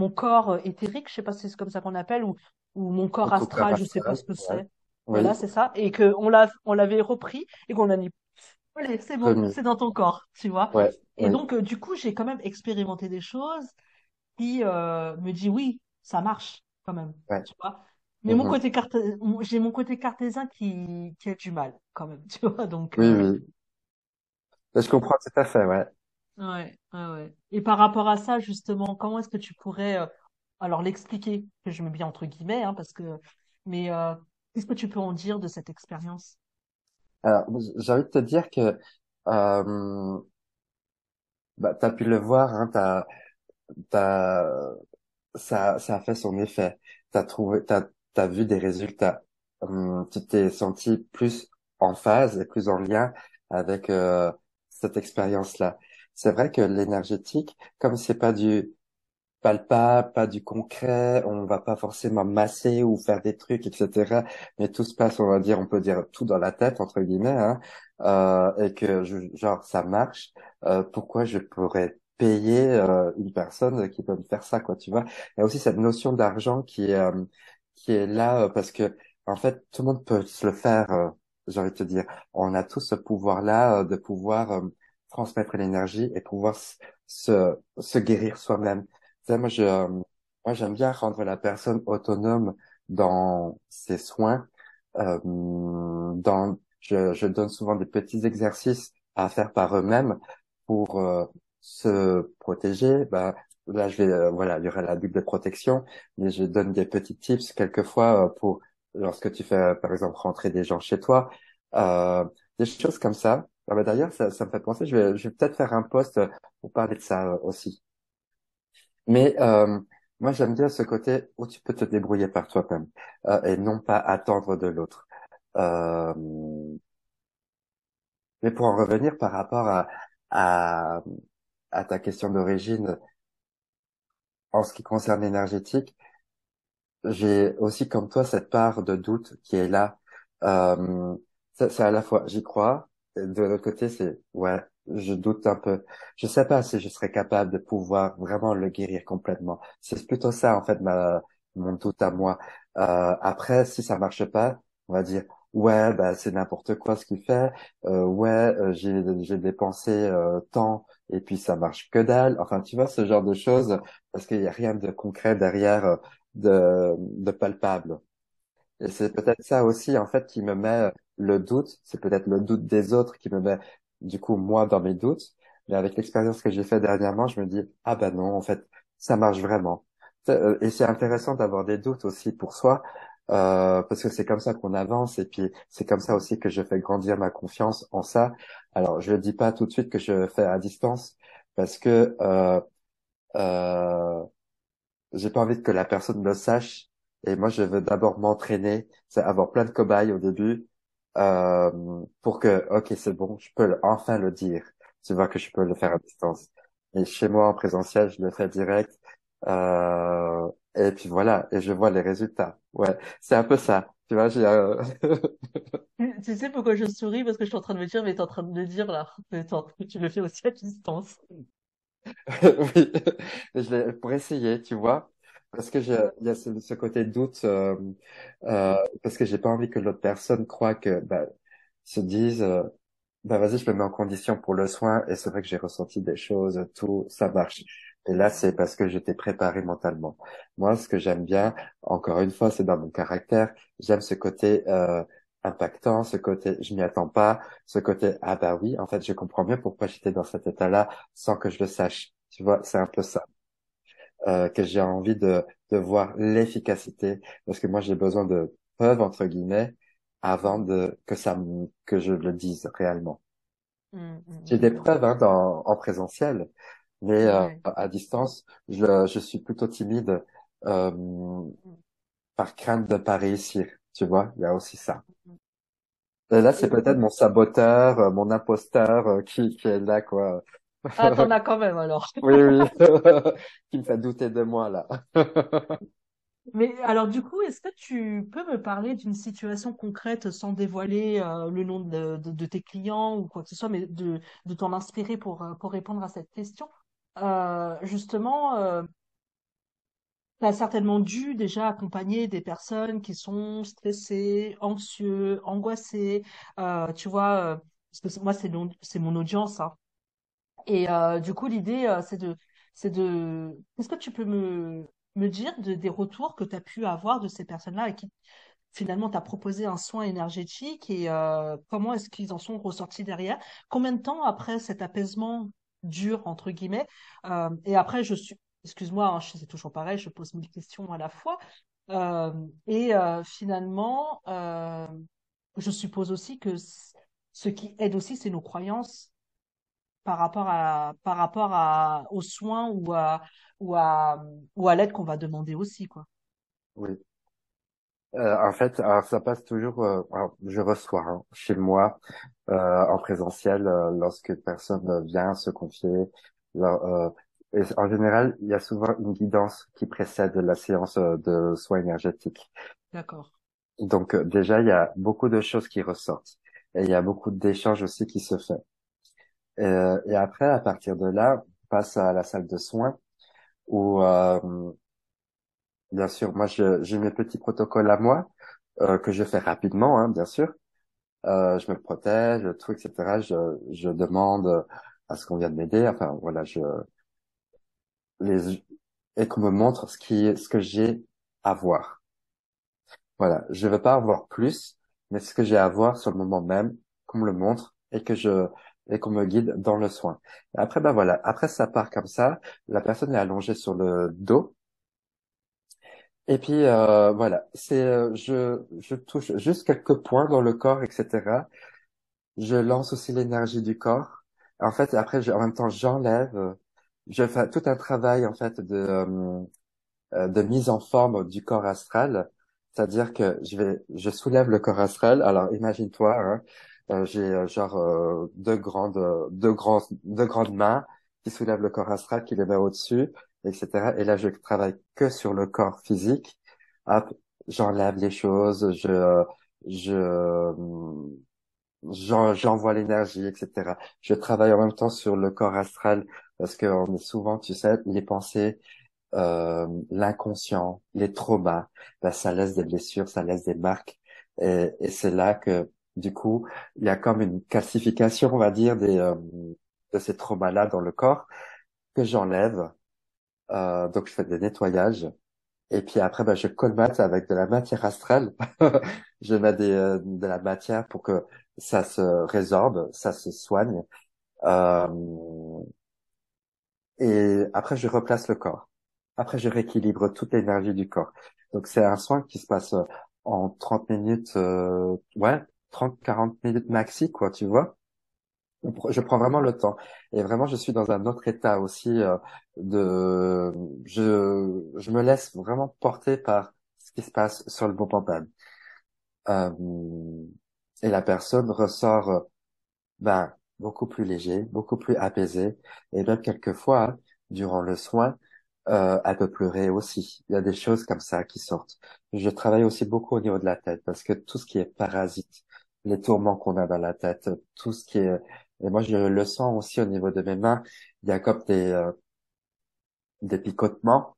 mon corps euh, éthérique, je sais pas si c'est comme ça qu'on appelle, ou ou mon corps astral, je sais pas ce que ouais. c'est. Voilà, c'est ça. Et que on l'a on l'avait repris et qu'on a dit, allez, c'est bon, c'est dans ton corps, tu vois. Ouais, Et donc euh, du coup, j'ai quand même expérimenté des choses qui euh, me dit oui, ça marche quand même, Ouais. tu vois. Mais mon Mhm. côté carté- j'ai mon côté cartésien qui, qui a du mal quand même, tu vois. Donc, Oui, euh, oui. Je comprends tout à fait, ouais. Ouais, ouais, ouais. Et par rapport à ça, justement, comment est-ce que tu pourrais, euh, alors l'expliquer, que je mets bien entre guillemets, hein, parce que, mais euh, qu'est-ce que tu peux en dire de cette expérience? Alors, j'ai envie de te dire que euh, bah, tu as pu le voir, hein, t'as, t'as, ça, ça a fait son effet. T'as trouvé, t'as, t'as vu des résultats. Hum, tu t'es senti plus en phase et plus en lien avec euh, cette expérience-là. C'est vrai que l'énergétique, comme c'est pas du palpable, pas du concret, on va pas forcément masser ou faire des trucs, etc. Mais tout se passe, on va dire, on peut dire tout dans la tête entre guillemets, hein, euh, et que je, genre ça marche. euh, pourquoi je pourrais payer euh, une personne qui peut me faire ça, quoi, tu vois? Il y a aussi cette notion d'argent qui est euh, qui est là euh, parce que en fait tout le monde peut se le faire. euh, j'ai envie de te dire, on a tous ce pouvoir-là de pouvoir transmettre l'énergie et pouvoir se se guérir soi-même. Moi, je, euh, moi, j'aime bien rendre la personne autonome dans ses soins. Euh, dans, je, je donne souvent des petits exercices à faire par eux-mêmes pour euh, se protéger. Ben, là, je vais, euh, voilà, il y aura la bulle de protection, mais je donne des petits tips quelquefois euh, pour lorsque tu fais, par exemple, rentrer des gens chez toi, des choses comme ça. Ah ben, d'ailleurs, ça, ça me fait penser, je vais, je vais peut-être faire un post pour parler de ça euh, aussi. Mais euh, moi, j'aime bien ce côté où tu peux te débrouiller par toi-même euh, et non pas attendre de l'autre. Euh, mais pour en revenir par rapport à, à, à ta question d'origine en ce qui concerne l'énergétique, j'ai aussi comme toi cette part de doute qui est là. Euh, c'est à la fois j'y crois, de l'autre côté c'est ouais, je doute un peu. Je sais pas si je serais capable de pouvoir vraiment le guérir complètement. C'est plutôt ça en fait ma mon doute à moi. Euh, après, si ça marche pas, on va dire ouais, bah c'est n'importe quoi ce qu'il fait. Euh, ouais, euh, j'ai j'ai dépensé euh, tant et puis ça marche que dalle. Enfin, tu vois ce genre de choses parce qu'il y a rien de concret derrière, euh, de de palpable. Et c'est peut-être ça aussi en fait qui me met le doute. C'est peut-être le doute des autres qui me met du coup moi dans mes doutes. Mais avec l'expérience que j'ai fait dernièrement, je me dis ah ben non, en fait ça marche vraiment. Euh, et c'est intéressant d'avoir des doutes aussi pour soi, euh, parce que c'est comme ça qu'on avance et puis c'est comme ça aussi que je fais grandir ma confiance en ça. Alors je ne dis pas tout de suite que je fais à distance parce que euh, euh, j'ai pas envie que la personne le sache et moi je veux d'abord m'entraîner, avoir plein de cobayes au début euh, pour que ok c'est bon, je peux enfin le dire. Tu vois que je peux le faire à distance. Et chez moi en présentiel, je le fais direct euh, et puis voilà, et je vois les résultats. Ouais, c'est un peu ça. Tu vois, j'ai. Euh... Tu, sais pourquoi je souris? Parce que je suis en train de me dire, mais t'es en train de me dire là, tu le fais aussi à distance. oui, je pour essayer, tu vois, parce que j'ai, il y a ce, côté doute, euh, euh, parce que j'ai pas envie que l'autre personne croit que, bah, se dise, euh, bah vas-y, je me mets en condition pour le soin, et c'est vrai que j'ai ressenti des choses, tout, ça marche. Et là, c'est parce que j'étais préparé mentalement. Moi, ce que j'aime bien, encore une fois, c'est dans mon caractère. J'aime ce côté euh, impactant, ce côté je m'y attends pas, ce côté ah bah oui, en fait, je comprends mieux pourquoi j'étais dans cet état-là sans que je le sache. Tu vois, c'est un peu ça euh, que j'ai envie de de voir l'efficacité parce que moi j'ai besoin de preuves entre guillemets avant de que ça que je le dise réellement. Hum, hum, J'ai des hum. preuves hein, dans, en présentiel, mais euh, à distance, je, je suis plutôt timide euh, par crainte de pas réussir. Tu vois, il y a aussi ça. Et là, c'est peut-être mon saboteur, euh, mon imposteur euh, qui, qui est là, quoi. Ah, t'en as quand même alors. Oui, oui, qui me fait douter de moi là. Mais alors du coup, est-ce que tu peux me parler d'une situation concrète sans dévoiler euh, le nom de, de- de tes clients ou quoi que ce soit, mais de, de t'en inspirer pour, euh, pour répondre à cette question? Euh, justement, euh, tu as certainement dû déjà accompagner des personnes qui sont stressées, anxieux, angoissées, euh, tu vois, parce que moi c'est mon, c'est mon audience, hein. Et euh, du coup, l'idée, euh, c'est de, c'est de, est-ce que tu peux me, me dire de- des retours que tu as pu avoir de ces personnes-là à qui finalement tu proposé un soin énergétique et euh, comment est-ce qu'ils en sont ressortis derrière? Combien de temps après cet apaisement dur, entre guillemets, et après, je suis, excuse-moi, hein, c'est toujours pareil, je pose mille questions à la fois. Et finalement, je suppose aussi que ce qui aide aussi, c'est nos croyances par rapport à par rapport à aux soins ou à ou à ou à l'aide qu'on va demander aussi quoi. Oui. Euh, en fait, alors, ça passe toujours. euh, alors, je reçois hein, chez moi euh, en présentiel lorsque personne vient se confier. Et en général, il y a souvent une guidance qui précède la séance de soins énergétiques. D'accord. Donc déjà, il y a beaucoup de choses qui ressortent et il y a beaucoup d'échanges aussi qui se fait. Euh, et après, à partir de là, on passe à la salle de soins où, euh, bien sûr, moi, j'ai mes petits protocoles à moi euh, que je fais rapidement, hein, bien sûr. Euh, je me protège, tout, etc. Je, je demande à ce qu'on vienne m'aider. Enfin, voilà, je les et qu'on me montre ce qui, ce que j'ai à voir. Voilà, je veux pas avoir plus, mais ce que j'ai à voir sur le moment même, qu'on me le montre et que je et qu'on me guide dans le soin. Après, ben voilà, après ça part comme ça. La personne est allongée sur le dos. Et puis euh, voilà, c'est euh, je je touche juste quelques points dans le corps, etc. Je lance aussi l'énergie du corps. En fait, après, je- en même temps, j'enlève. euh, Je fais tout un travail en fait de euh, euh, de mise en forme du corps astral. C'est-à-dire que je vais, je soulève le corps astral. Alors, imagine-toi, hein, j'ai euh, genre euh, deux grandes, euh, deux grands, deux grandes mains qui soulèvent le corps astral, qui les met au-dessus, etc. Et là, je travaille que sur le corps physique. Hop, j'enlève les choses, je, euh, je, j'en- j'envoie l'énergie, etc. Je travaille en même temps sur le corps astral parce qu'on est souvent, tu sais, les pensées. euh, l'inconscient, les traumas, ben, ça laisse des blessures, ça laisse des marques. Et, et c'est là que, du coup, il y a comme une calcification, on va dire, des, euh, de ces traumas-là dans le corps que j'enlève. Euh, donc, je fais des nettoyages. Et puis après, ben, je colmate avec de la matière astrale. je mets des, euh, de la matière pour que ça se résorbe, ça se soigne. Euh, et après, je replace le corps. Après, je rééquilibre toute l'énergie du corps. Donc, c'est un soin qui se passe euh, en 30 minutes, euh, ouais, 30, 40 minutes maxi, quoi, tu vois. Je prends vraiment le temps. Et vraiment, je suis dans un autre état aussi euh, de... Je, je me laisse vraiment porter par ce qui se passe sur le bon Euh, et la personne ressort, euh, ben, beaucoup plus léger, beaucoup plus apaisé. Et même quelquefois, durant le soin, euh, elle peut pleurer aussi. Il y a des choses comme ça qui sortent. Je travaille aussi beaucoup au niveau de la tête parce que tout ce qui est parasite, les tourments qu'on a dans la tête, tout ce qui est et moi, je le sens aussi au niveau de mes mains. Il y a comme des, euh, des picotements.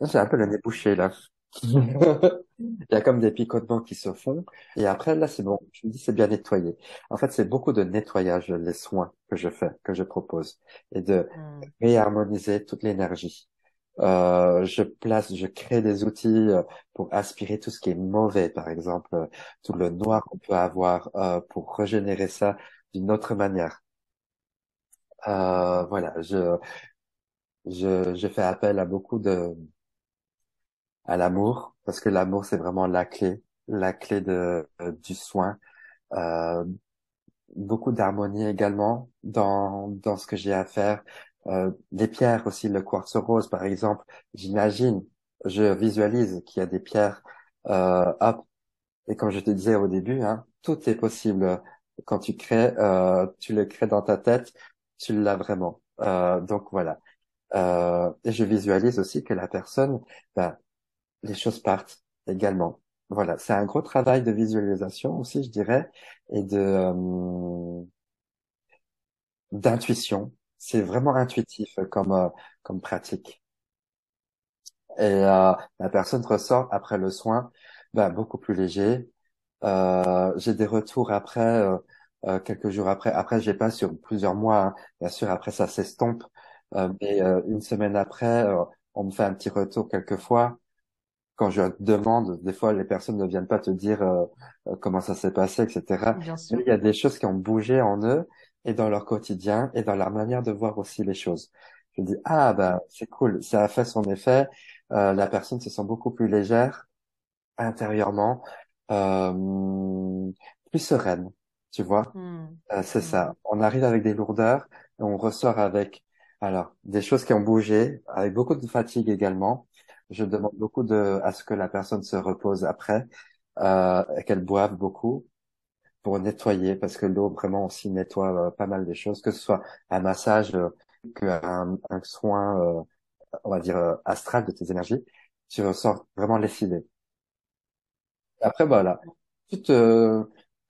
J'ai un peu le nez bouché, là. Il y a comme des picotements qui se font. Et après, là, c'est bon. Je me dis, c'est bien nettoyé. En fait, c'est beaucoup de nettoyage, les soins que je fais, que je propose. Et de hmm. réharmoniser toute l'énergie. Euh, je place, je crée des outils euh, pour aspirer tout ce qui est mauvais, par exemple, euh, tout le noir qu'on peut avoir, euh, pour régénérer ça d'une autre manière. Euh, voilà, je, je, je fais appel à beaucoup de, à l'amour, parce que l'amour, c'est vraiment la clé, la clé de, du soin. Beaucoup d'harmonie également dans, dans ce que j'ai à faire. Euh, des pierres aussi, le quartz rose, par exemple. J'imagine, je visualise qu'il y a des pierres, euh, hop. Et comme je te disais au début, hein, tout est possible quand tu crées, euh, tu le crées dans ta tête, tu l'as vraiment. Euh, donc voilà. Euh, et je visualise aussi que la personne, ben, les choses partent également. Voilà, c'est un gros travail de visualisation aussi, je dirais, et de euh, d'intuition. C'est vraiment intuitif comme euh, comme pratique. Et euh, la personne ressort après le soin, ben, beaucoup plus léger, euh, j'ai des retours après, euh, euh, quelques jours après. Après, j'ai pas sur plusieurs mois. Hein. Bien sûr, après ça s'estompe. mais une semaine après, on me fait un petit retour quelquefois. Quand je demande, des fois, les personnes ne viennent pas te dire comment ça s'est passé, etc. il y a des choses qui ont bougé en eux et dans leur quotidien et dans leur manière de voir aussi les choses. Je dis ah ben c'est cool, ça a fait son effet. la personne se sent beaucoup plus légère intérieurement euh, plus sereine, tu vois. Hmm. Euh, c'est ça. Hmm. On arrive avec des lourdeurs et on ressort avec alors des choses qui ont bougé, avec beaucoup de fatigue également. Je demande beaucoup de à ce que la personne se repose après, euh, qu'elle boive beaucoup pour nettoyer, parce que l'eau vraiment aussi nettoie euh, pas mal de choses, que ce soit un massage, euh, qu'un un soin, euh, on va dire astral de tes énergies, tu ressors vraiment lessivé. Après, voilà. Tu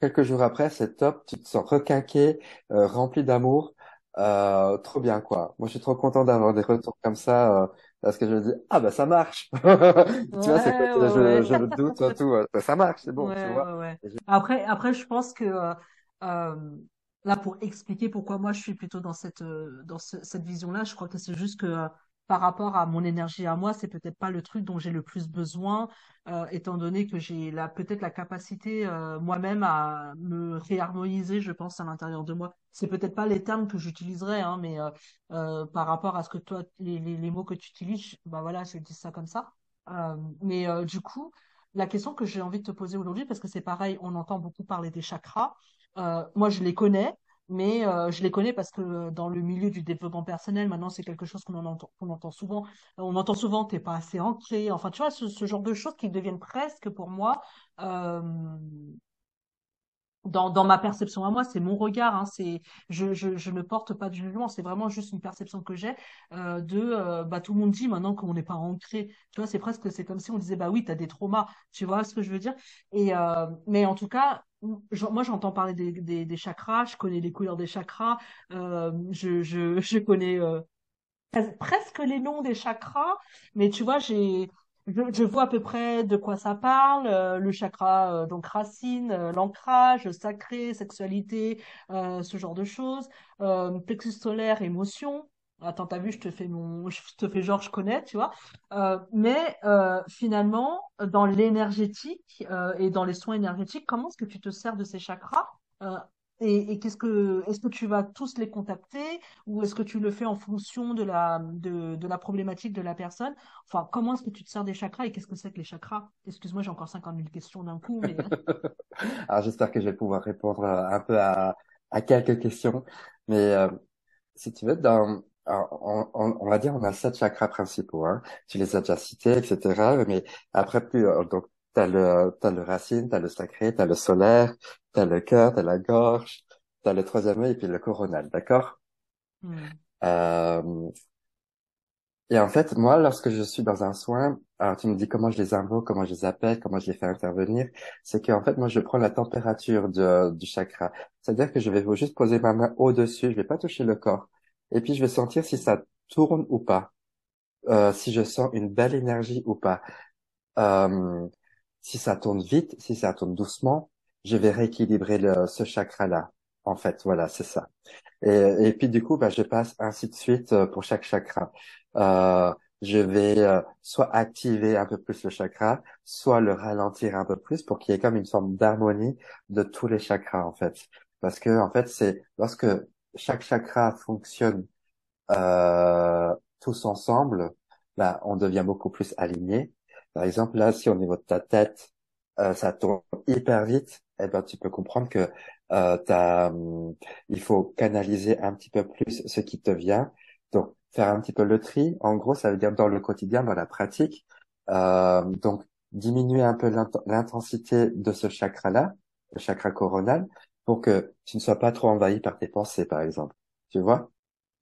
quelques jours après, c'est top. Tu te sens requinqué, rempli d'amour. Euh, trop bien, quoi. Moi, je suis trop content d'avoir des retours comme ça, parce que je me dis, ah, bah, ça marche. tu vois, c'est que je, je, le doute, tout. Bah, ça marche, c'est bon, tu vois. Après, après, je pense que, euh, là, pour expliquer pourquoi moi, je suis plutôt dans cette, dans cette vision-là, je crois que c'est juste que, par rapport à mon énergie à moi, c'est peut-être pas le truc dont j'ai le plus besoin, euh, étant donné que j'ai la peut-être la capacité euh, moi-même à me réharmoniser, je pense, à l'intérieur de moi. C'est peut-être pas les termes que j'utiliserais, hein, mais euh, euh par rapport à ce que toi, les, les, les mots que tu utilises, bah voilà, je dis ça comme ça. Euh, mais du coup, la question que j'ai envie de te poser aujourd'hui, parce que c'est pareil, on entend beaucoup parler des chakras. moi, je les connais mais euh, je les connais parce que dans le milieu du développement personnel, maintenant, c'est quelque chose qu'on entend, qu'on entend souvent. On entend souvent, t'es pas assez ancré. Enfin, tu vois, ce, ce, genre de choses qui deviennent presque pour moi euh, dans, dans ma perception à moi, c'est mon regard, hein, c'est je, je, je ne porte pas de jugement, c'est vraiment juste une perception que j'ai euh, de euh, bah tout le monde dit maintenant qu'on n'est pas ancré, tu vois, c'est presque c'est comme si on disait bah oui, tu as des traumas, tu vois ce que je veux dire? Et euh, mais en tout cas, moi j'entends parler des, des, des, chakras, je connais les couleurs des chakras, euh, je, je, je connais presque les noms des chakras, mais tu vois, j'ai, je, je vois à peu près de quoi ça parle. euh, le chakra, euh, donc racine, euh, l'ancrage, sacré, sexualité, euh, ce genre de choses. Euh, plexus solaire, émotion. Attends, t'as vu, je te fais mon, je te fais genre, je connais, tu vois. Euh, mais finalement, dans l'énergétique et dans les soins énergétiques, comment est-ce que tu te sers de ces chakras? Et, et qu'est-ce que, est-ce que tu vas tous les contacter? Ou est-ce que tu le fais en fonction de la, de, de la problématique de la personne? Enfin, comment est-ce que tu te sers des chakras et qu'est-ce que c'est que les chakras? Excuse-moi, j'ai encore 50 000 questions d'un coup, Alors j'espère que je vais pouvoir répondre euh, un peu à, à quelques questions. Mais euh, si tu veux, dans, on, on, on va dire on a sept chakras principaux. Hein. Tu les as déjà cités, etc. Mais après plus, euh, donc t'as le t'as le racine, t'as le sacré, t'as le solaire, t'as le cœur, t'as la gorge, t'as le troisième œil et puis le coronal, d'accord? Hmm. Euh, et en fait, moi, lorsque je suis dans un soin, alors tu me dis comment je les invoque, comment je les appelle, comment je les fais intervenir, c'est qu'en fait, moi, je prends la température de, du chakra. C'est-à-dire que je vais juste poser ma main au-dessus, je vais pas toucher le corps. Et puis, je vais sentir si ça tourne ou pas, euh, si je sens une belle énergie ou pas. Euh, si ça tourne vite, si ça tourne doucement, je vais rééquilibrer le, ce chakra-là. En fait, voilà, c'est ça. Et, et puis du coup, bah, je passe ainsi de suite euh, pour chaque chakra. Euh, je vais euh, soit activer un peu plus le chakra, soit le ralentir un peu plus pour qu'il y ait comme une forme d'harmonie de tous les chakras en fait. Parce que en fait, c'est lorsque chaque chakra fonctionne euh, tous ensemble, bah, on devient beaucoup plus aligné. Par exemple, là, si au niveau de ta tête, euh, ça tourne hyper vite, eh ben, tu peux comprendre que euh, hum, il faut canaliser un petit peu plus ce qui te vient. Donc, faire un petit peu le tri. En gros, ça veut dire dans le quotidien, dans la pratique. Euh, donc, diminuer un peu l'int- l'intensité de ce chakra-là, le chakra coronal, pour que tu ne sois pas trop envahi par tes pensées, par exemple. Tu vois?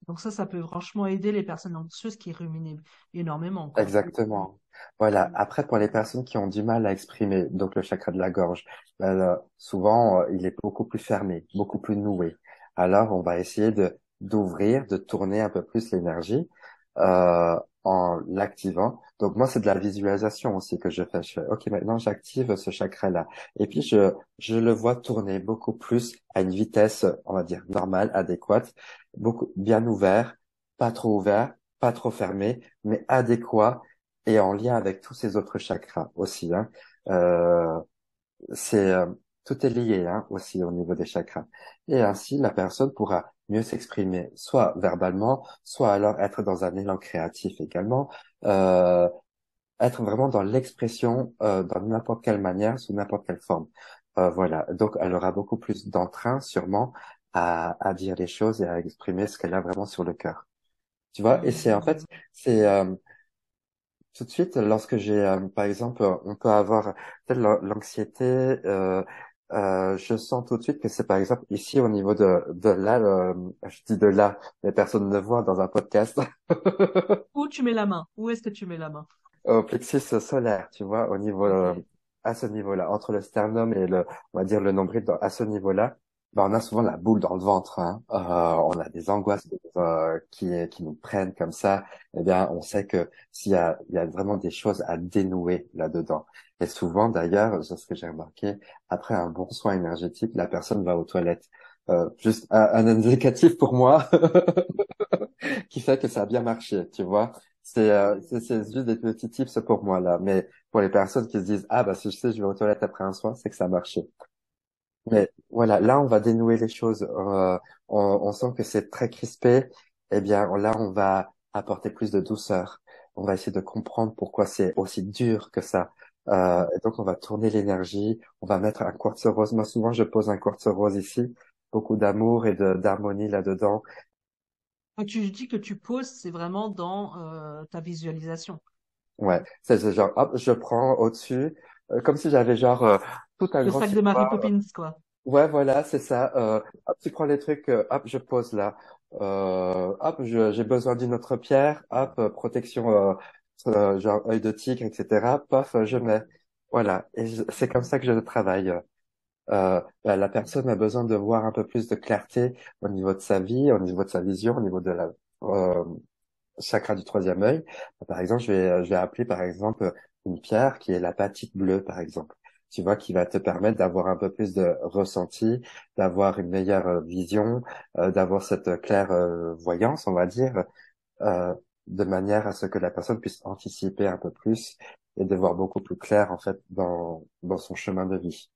Donc ça, ça peut franchement aider les personnes anxieuses qui ruminent énormément, quoi. Exactement. Voilà. Après, pour les personnes qui ont du mal à exprimer, donc le chakra de la gorge, ben, euh, souvent, euh, il est beaucoup plus fermé, beaucoup plus noué. Alors, on va essayer de d'ouvrir, de tourner un peu plus l'énergie euh, en l'activant. Donc, moi, c'est de la visualisation aussi que je fais. Je fais, OK, maintenant, j'active ce chakra-là. Et puis, je, je le vois tourner beaucoup plus à une vitesse, on va dire, normale, adéquate, beaucoup bien ouvert, pas trop ouvert, pas trop fermé, mais adéquat et en lien avec tous ces autres chakras aussi. Hein. Euh, c'est euh, tout est lié hein, aussi au niveau des chakras. Et ainsi, la personne pourra mieux s'exprimer, soit verbalement, soit alors être dans un élan créatif également, euh, être vraiment dans l'expression euh, dans n'importe quelle manière, sous n'importe quelle forme. Euh, voilà. Donc, elle aura beaucoup plus d'entrain, sûrement, à, à dire les choses et à exprimer ce qu'elle a vraiment sur le cœur. Tu vois, et c'est en fait, c'est euh, tout de suite, lorsque j'ai, euh, par exemple, euh, on peut avoir peut-être l'an- l'anxiété, euh, je sens tout de suite que c'est par exemple ici au niveau de, de là, je dis de là, les personnes ne voient dans un podcast, Où tu mets la main? Où est-ce que tu mets la main? au plexus solaire, tu vois, au niveau, euh, à ce niveau-là, entre le sternum et le, on va dire le nombril, à ce niveau-là, ben, on a souvent la boule dans le ventre, hein. Euh, on a des angoisses euh, qui, qui nous prennent comme ça. Eh bien, on sait que s'il y a, il y a vraiment des choses à dénouer là-dedans. Et souvent, d'ailleurs, c'est ce que j'ai remarqué, après un bon soin énergétique, la personne va aux toilettes. Euh, juste un, un indicatif pour moi qui fait que ça a bien marché, tu vois. C'est euh, c'est juste des petits tips pour moi là, mais pour les personnes qui se disent ah bah si je sais je vais aux toilettes après un soin, c'est que ça a marché. Mais voilà, là, on va dénouer les choses. Euh, on, on sent que c'est très crispé. Eh bien, là, on va apporter plus de douceur. On va essayer de comprendre pourquoi c'est aussi dur que ça. Euh, et donc, on va tourner l'énergie. On va mettre un quartz rose. Moi, souvent, je pose un quartz rose ici. Beaucoup d'amour et d'harmonie là-dedans. Quand tu dis que tu poses, c'est vraiment dans euh, ta visualisation. Ouais, c'est c'est genre, hop, je prends au-dessus, euh, comme si j'avais genre euh, tout un Le grand sac de Mary Poppins, quoi. Ouais, voilà, c'est ça. Euh, hop, tu prends les trucs, euh, hop, je pose là. Euh, hop, je- j'ai besoin d'une autre pierre. Hop, euh, protection, euh, euh, genre œil de tigre, etc. Paf, euh, je mets. Voilà. Et c'est comme ça que je travaille. Euh, bah, la personne a besoin de voir un peu plus de clarté au niveau de sa vie, au niveau de sa vision, au niveau de la, euh, chakra du troisième œil, par exemple, je vais, je vais appeler par exemple une pierre qui est la patite bleue, par exemple. Tu vois, qui va te permettre d'avoir un peu plus de ressenti, d'avoir une meilleure vision, euh, d'avoir cette claire euh, voyance, on va dire, euh, de manière à ce que la personne puisse anticiper un peu plus et de voir beaucoup plus clair en fait dans dans son chemin de vie.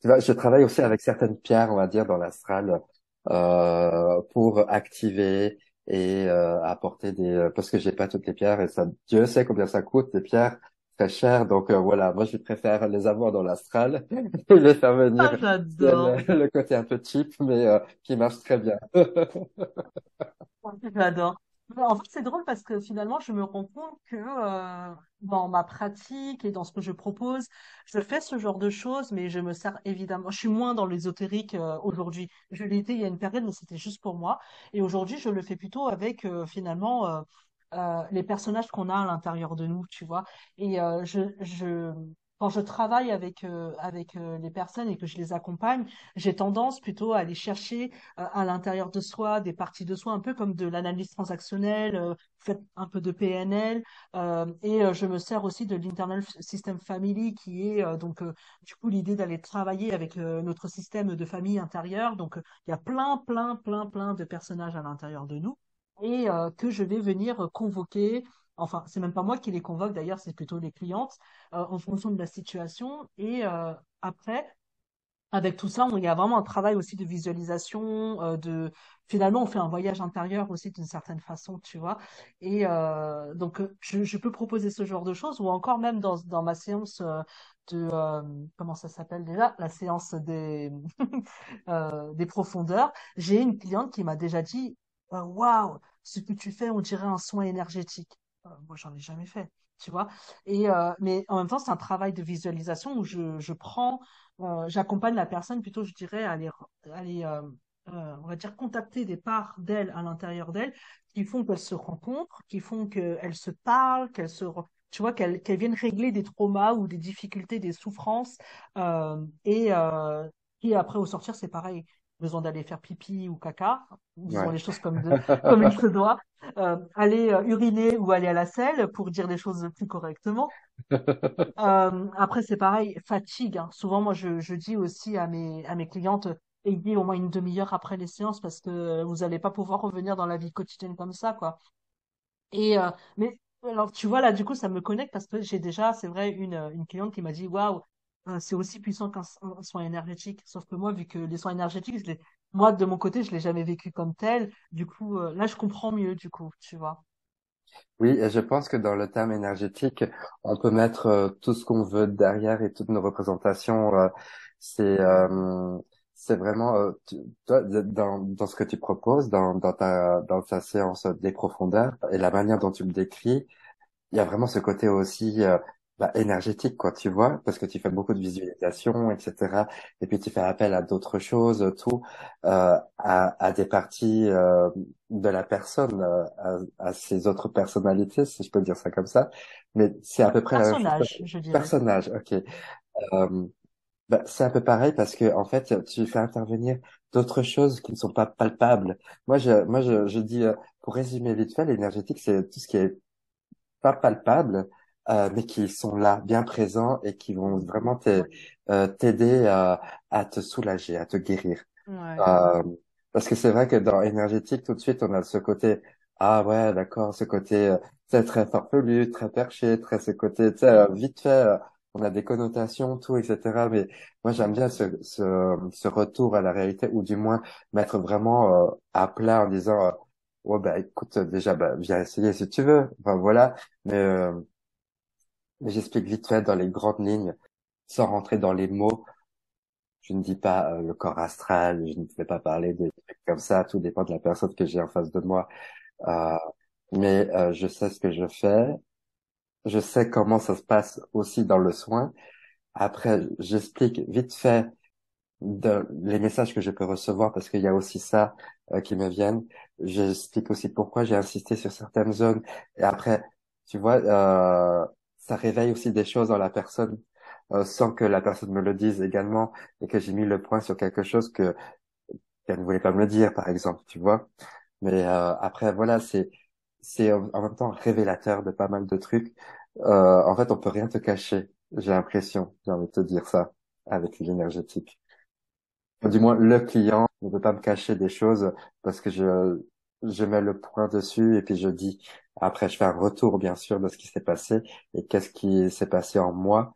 Tu vois, je travaille aussi avec certaines pierres, on va dire, dans l'astral euh, pour activer et euh, apporter des parce que j'ai pas toutes les pierres et ça Dieu sait combien ça coûte les pierres très chères donc euh, voilà moi je préfère les avoir dans l'astral et les faire venir Ah, j'adore. le, le côté un peu cheap mais euh, qui marche très bien J'adore. En fait, c'est drôle parce que finalement, je me rends compte que euh, dans ma pratique et dans ce que je propose, je fais ce genre de choses, mais je me sers évidemment. Je suis moins dans l'ésotérique euh, aujourd'hui. Je l'ai été il y a une période, mais c'était juste pour moi. Et aujourd'hui, je le fais plutôt avec euh, finalement euh, les personnages qu'on a à l'intérieur de nous, tu vois. Et euh, je, je, quand je travaille avec euh, avec euh, les personnes et que je les accompagne, j'ai tendance plutôt à aller chercher euh, à l'intérieur de soi, des parties de soi, un peu comme de l'analyse transactionnelle, euh, fait un peu de PNL, euh, et je me sers aussi de l'Internal System Family, qui est euh, donc euh, du coup l'idée d'aller travailler avec notre système de famille intérieur. Donc il y a plein, plein, plein, plein de personnages à l'intérieur de nous, et euh, que je vais venir convoquer. Enfin, c'est même pas moi qui les convoque, d'ailleurs, c'est plutôt les clientes, euh, en fonction de la situation. Et euh, après, avec tout ça, il y a vraiment un travail aussi de visualisation, euh, de finalement on fait un voyage intérieur aussi d'une certaine façon, tu vois. Et euh, donc euh, je, je peux proposer ce genre de choses ou encore même dans dans ma séance euh, de euh, comment ça s'appelle déjà, la séance des euh, des profondeurs, j'ai une cliente qui m'a déjà dit euh, waouh, ce que tu fais, on dirait un soin énergétique. Euh, moi, j'en ai jamais fait, tu vois. Et euh, mais en même temps, c'est un travail de visualisation où je prends euh, j'accompagne la personne plutôt, je dirais, à aller, aller on va dire, contacter des parts d'elle à l'intérieur d'elle qui font qu'elles se rencontrent, qui font qu'elles se parlent, qu'elles se, tu vois, qu'elles viennent régler des traumas ou des difficultés, des souffrances. et, et après, au sortir, c'est pareil. Besoin d'aller faire pipi ou caca, disons ouais les choses comme, de, comme il se doit, euh, aller euh, uriner ou aller à la selle pour dire les choses plus correctement. Euh, après, c'est pareil, fatigue. hein. Souvent, moi, je, je dis aussi à mes, à mes clientes, ayez au moins une demi-heure après les séances parce que vous n'allez pas pouvoir revenir dans la vie quotidienne comme ça, quoi. Et euh, mais alors, tu vois, là, du coup, ça me connecte parce que j'ai déjà, c'est vrai, une, une cliente qui m'a dit, waouh, c'est aussi puissant qu'un so- un soin énergétique. Sauf que moi, vu que les soins énergétiques, je moi, de mon côté, je l'ai jamais vécu comme tel. Du coup, euh, là, je comprends mieux, du coup, tu vois. Oui, et je pense que dans le terme énergétique, on peut mettre euh, tout ce qu'on veut derrière et toutes nos représentations. euh, c'est euh, c'est vraiment euh, tu- toi dans dans ce que tu proposes dans dans ta dans ta séance des profondeurs et la manière dont tu le décris, il y a vraiment ce côté aussi euh, bah, énergétique, quoi, tu vois, parce que tu fais beaucoup de visualisation, etc. Et puis tu fais appel à d'autres choses, tout, euh, à, à des parties euh, de la personne, euh, à, à ses autres personnalités, si je peux dire ça comme ça. Mais c'est à peu près la. Personnage, je dirais. Personnage, ok. Euh, bah, c'est un peu pareil parce que en fait, tu fais intervenir d'autres choses qui ne sont pas palpables. Moi, je, moi, je, je dis, euh, pour résumer vite fait, l'énergétique, c'est tout ce qui est pas palpables, euh, mais qui sont là, bien présents et qui vont vraiment euh, t'aider à, à te soulager, à te guérir. Ouais. Euh, parce que c'est vrai que dans énergétique, tout de suite, on a ce côté, ah ouais, d'accord, ce côté euh, tu sais, très farfelu, très perché, très ce côté, tu sais, euh, vite fait, euh, on a des connotations, tout, etc. Mais moi, j'aime bien ce, ce, ce retour à la réalité, ou du moins mettre vraiment euh, à plat en disant, euh, ouais, bah écoute, déjà, bah, viens essayer si tu veux. Enfin voilà, mais, euh, mais j'explique vite fait dans les grandes lignes, sans rentrer dans les mots. Je ne dis pas euh, le corps astral, je ne vais pas parler des trucs comme ça, tout dépend de la personne que j'ai en face de moi. Euh, mais euh, je sais ce que je fais, je sais comment ça se passe aussi dans le soin. Après, j'explique vite fait de, les messages que je peux recevoir parce qu'il y a aussi ça euh, qui me viennent. J'explique aussi pourquoi j'ai insisté sur certaines zones. Et après, tu vois, euh, ça réveille aussi des choses dans la personne euh, sans que la personne me le dise également et que j'ai mis le point sur quelque chose que qu'elle ne voulait pas me le dire, par exemple, tu vois. Mais euh, après, voilà, c'est c'est en même temps révélateur de pas mal de trucs. Euh, en fait, on peut rien te cacher. J'ai l'impression, j'ai envie de te dire ça avec l'énergétique. Du moins, le client ne peut pas me cacher des choses parce que je je mets le point dessus et puis je dis. Après, je fais un retour bien sûr de ce qui s'est passé et qu'est-ce qui s'est passé en moi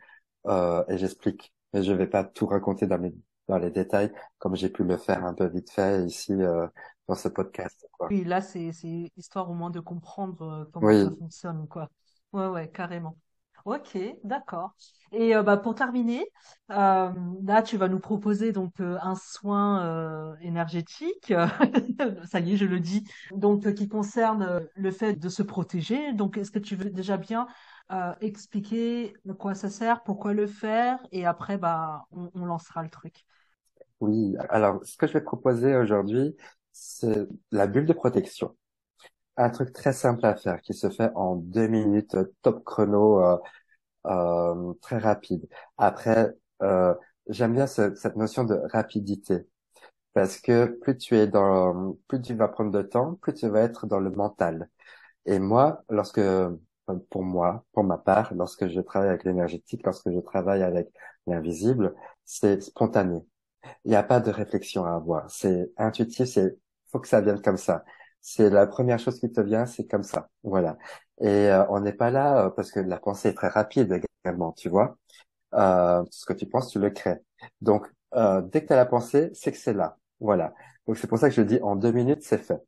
euh, et j'explique. Mais je vais pas tout raconter dans mes dans les détails comme j'ai pu le faire un peu vite fait ici euh, dans ce podcast. Quoi. Oui, là, c'est c'est histoire au moins de comprendre euh, comment ça fonctionne, quoi. Ouais, ouais, carrément. Ok, d'accord. Et euh, bah, pour terminer, euh, là, tu vas nous proposer donc euh, un soin énergétique, ça y est, je le dis, donc qui concerne le fait de se protéger. Donc, est-ce que tu veux déjà bien expliquer à quoi ça sert, pourquoi le faire, et après, bah, on, on lancera le truc. Oui, alors ce que je vais proposer aujourd'hui, c'est la bulle de protection. Un truc très simple à faire qui se fait en deux minutes, top chrono, euh, euh, très rapide. Après, euh, j'aime bien ce- cette notion de rapidité parce que plus tu es dans, plus tu vas prendre de temps, plus tu vas être dans le mental. Et moi, lorsque, enfin, pour moi, pour ma part, lorsque je travaille avec l'énergétique, lorsque je travaille avec l'invisible, c'est spontané. Il n'y a pas de réflexion à avoir. C'est intuitif, c'est, faut que ça vienne comme ça. C'est la première chose qui te vient, c'est comme ça. Voilà. Et euh, on n'est pas là euh, parce que la pensée est très rapide également, tu vois. Euh, ce que tu penses, tu le crées. Donc, euh, dès que tu as la pensée, c'est que c'est là. Voilà. Donc, c'est pour ça que je dis en deux minutes, c'est fait.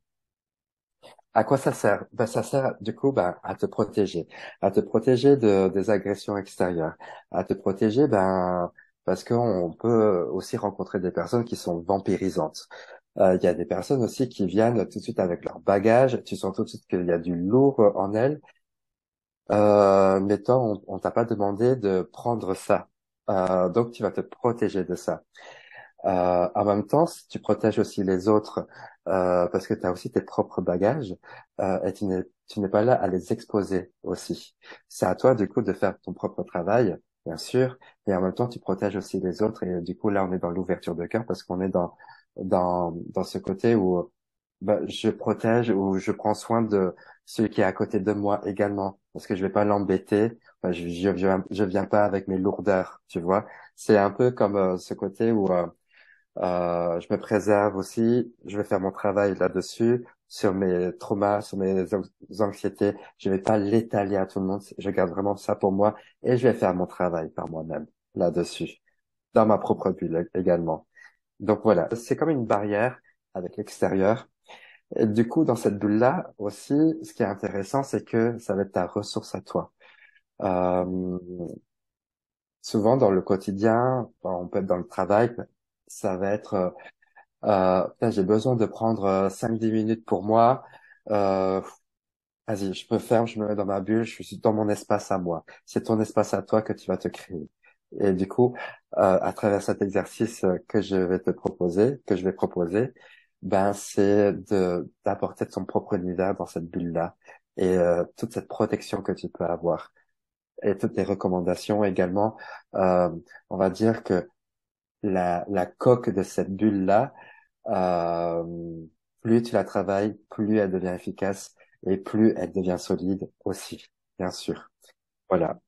À quoi ça sert? Ben, ça sert du coup ben, à te protéger, à te protéger de, des agressions extérieures, à te protéger ben parce qu'on peut aussi rencontrer des personnes qui sont vampirisantes. Euh, Il y a des personnes aussi qui viennent tout de suite avec leur bagage. Tu sens tout de suite qu'il y a du lourd en elles. Euh, mais toi, on, t'a pas demandé de prendre ça. Euh, donc, tu vas te protéger de ça. Euh, en même temps, tu protèges aussi les autres, euh, parce que tu as aussi tes propres bagages, euh, et tu n'es tu n'es pas là à les exposer aussi. C'est à toi, du coup, de faire ton propre travail, bien sûr, et en même temps, tu protèges aussi les autres. Et du coup, là, on est dans l'ouverture de cœur parce qu'on est dans dans dans ce côté où bah, je protège ou je prends soin de celui qui est à côté de moi également, parce que je vais pas l'embêter. Je, je viens pas avec mes lourdeurs, tu vois. C'est un peu comme euh, ce côté où euh, euh, je me préserve aussi, je vais faire mon travail là-dessus, sur mes traumas, sur mes anxiétés. Je vais pas l'étaler à tout le monde. Je garde vraiment ça pour moi et je vais faire mon travail par moi-même là-dessus, dans ma propre bulle également. Donc voilà, c'est comme une barrière avec l'extérieur. Du coup, dans cette bulle-là aussi, ce qui est intéressant, c'est que ça va être ta ressource à toi. Euh, souvent dans le quotidien, on peut être dans le travail, ça va être euh, j'ai besoin de prendre euh, 5-10 minutes pour moi. Euh, vas-y, je me ferme, je me mets dans ma bulle, je suis dans mon espace à moi. C'est ton espace à toi que tu vas te créer. Et du coup, euh, à travers cet exercice que je vais te proposer, que je vais proposer, ben c'est de d'apporter ton propre univers dans cette bulle-là et euh, toute cette protection que tu peux avoir et toutes les recommandations également. Euh, on va dire que la, la coque de cette bulle-là, euh, plus tu la travailles, plus elle devient efficace et plus elle devient solide aussi, bien sûr. Voilà.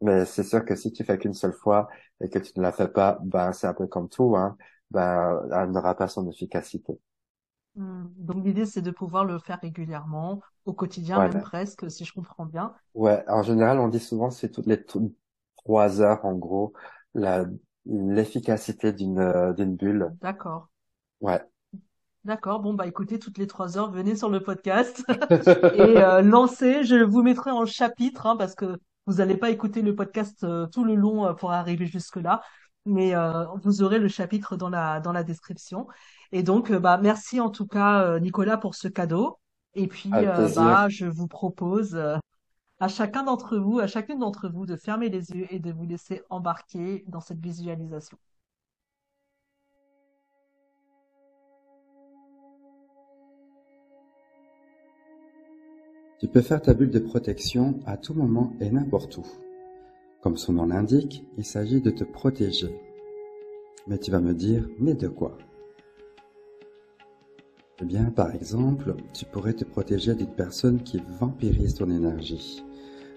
Mais c'est sûr que si tu fais qu'une seule fois et que tu ne la fais pas, ben c'est un peu comme tout, hein, ben elle n'aura pas son efficacité. Hmm. Donc l'idée, c'est de pouvoir le faire régulièrement, au quotidien même Voilà. presque, si je comprends bien. Ouais, en général, on dit souvent c'est toutes les trois heures en gros la l'efficacité d'une d'une bulle. D'accord. Ouais. D'accord. Bon, bah écoutez, toutes les trois heures, venez sur le podcast et euh, lancez. Je vous mettrai en chapitre, hein, parce que vous n'allez pas écouter le podcast euh, tout le long euh, pour arriver jusque-là, mais euh, vous aurez le chapitre dans la dans la description. Et donc, bah merci en tout cas, euh, Nicolas, pour ce cadeau. Et puis, euh, bah je vous propose euh, à chacun d'entre vous, à chacune d'entre vous, de fermer les yeux et de vous laisser embarquer dans cette visualisation. Tu peux faire ta bulle de protection à tout moment et n'importe où. Comme son nom l'indique, il s'agit de te protéger. Mais tu vas me dire, mais de quoi? Eh bien, par exemple, tu pourrais te protéger d'une personne qui vampirise ton énergie.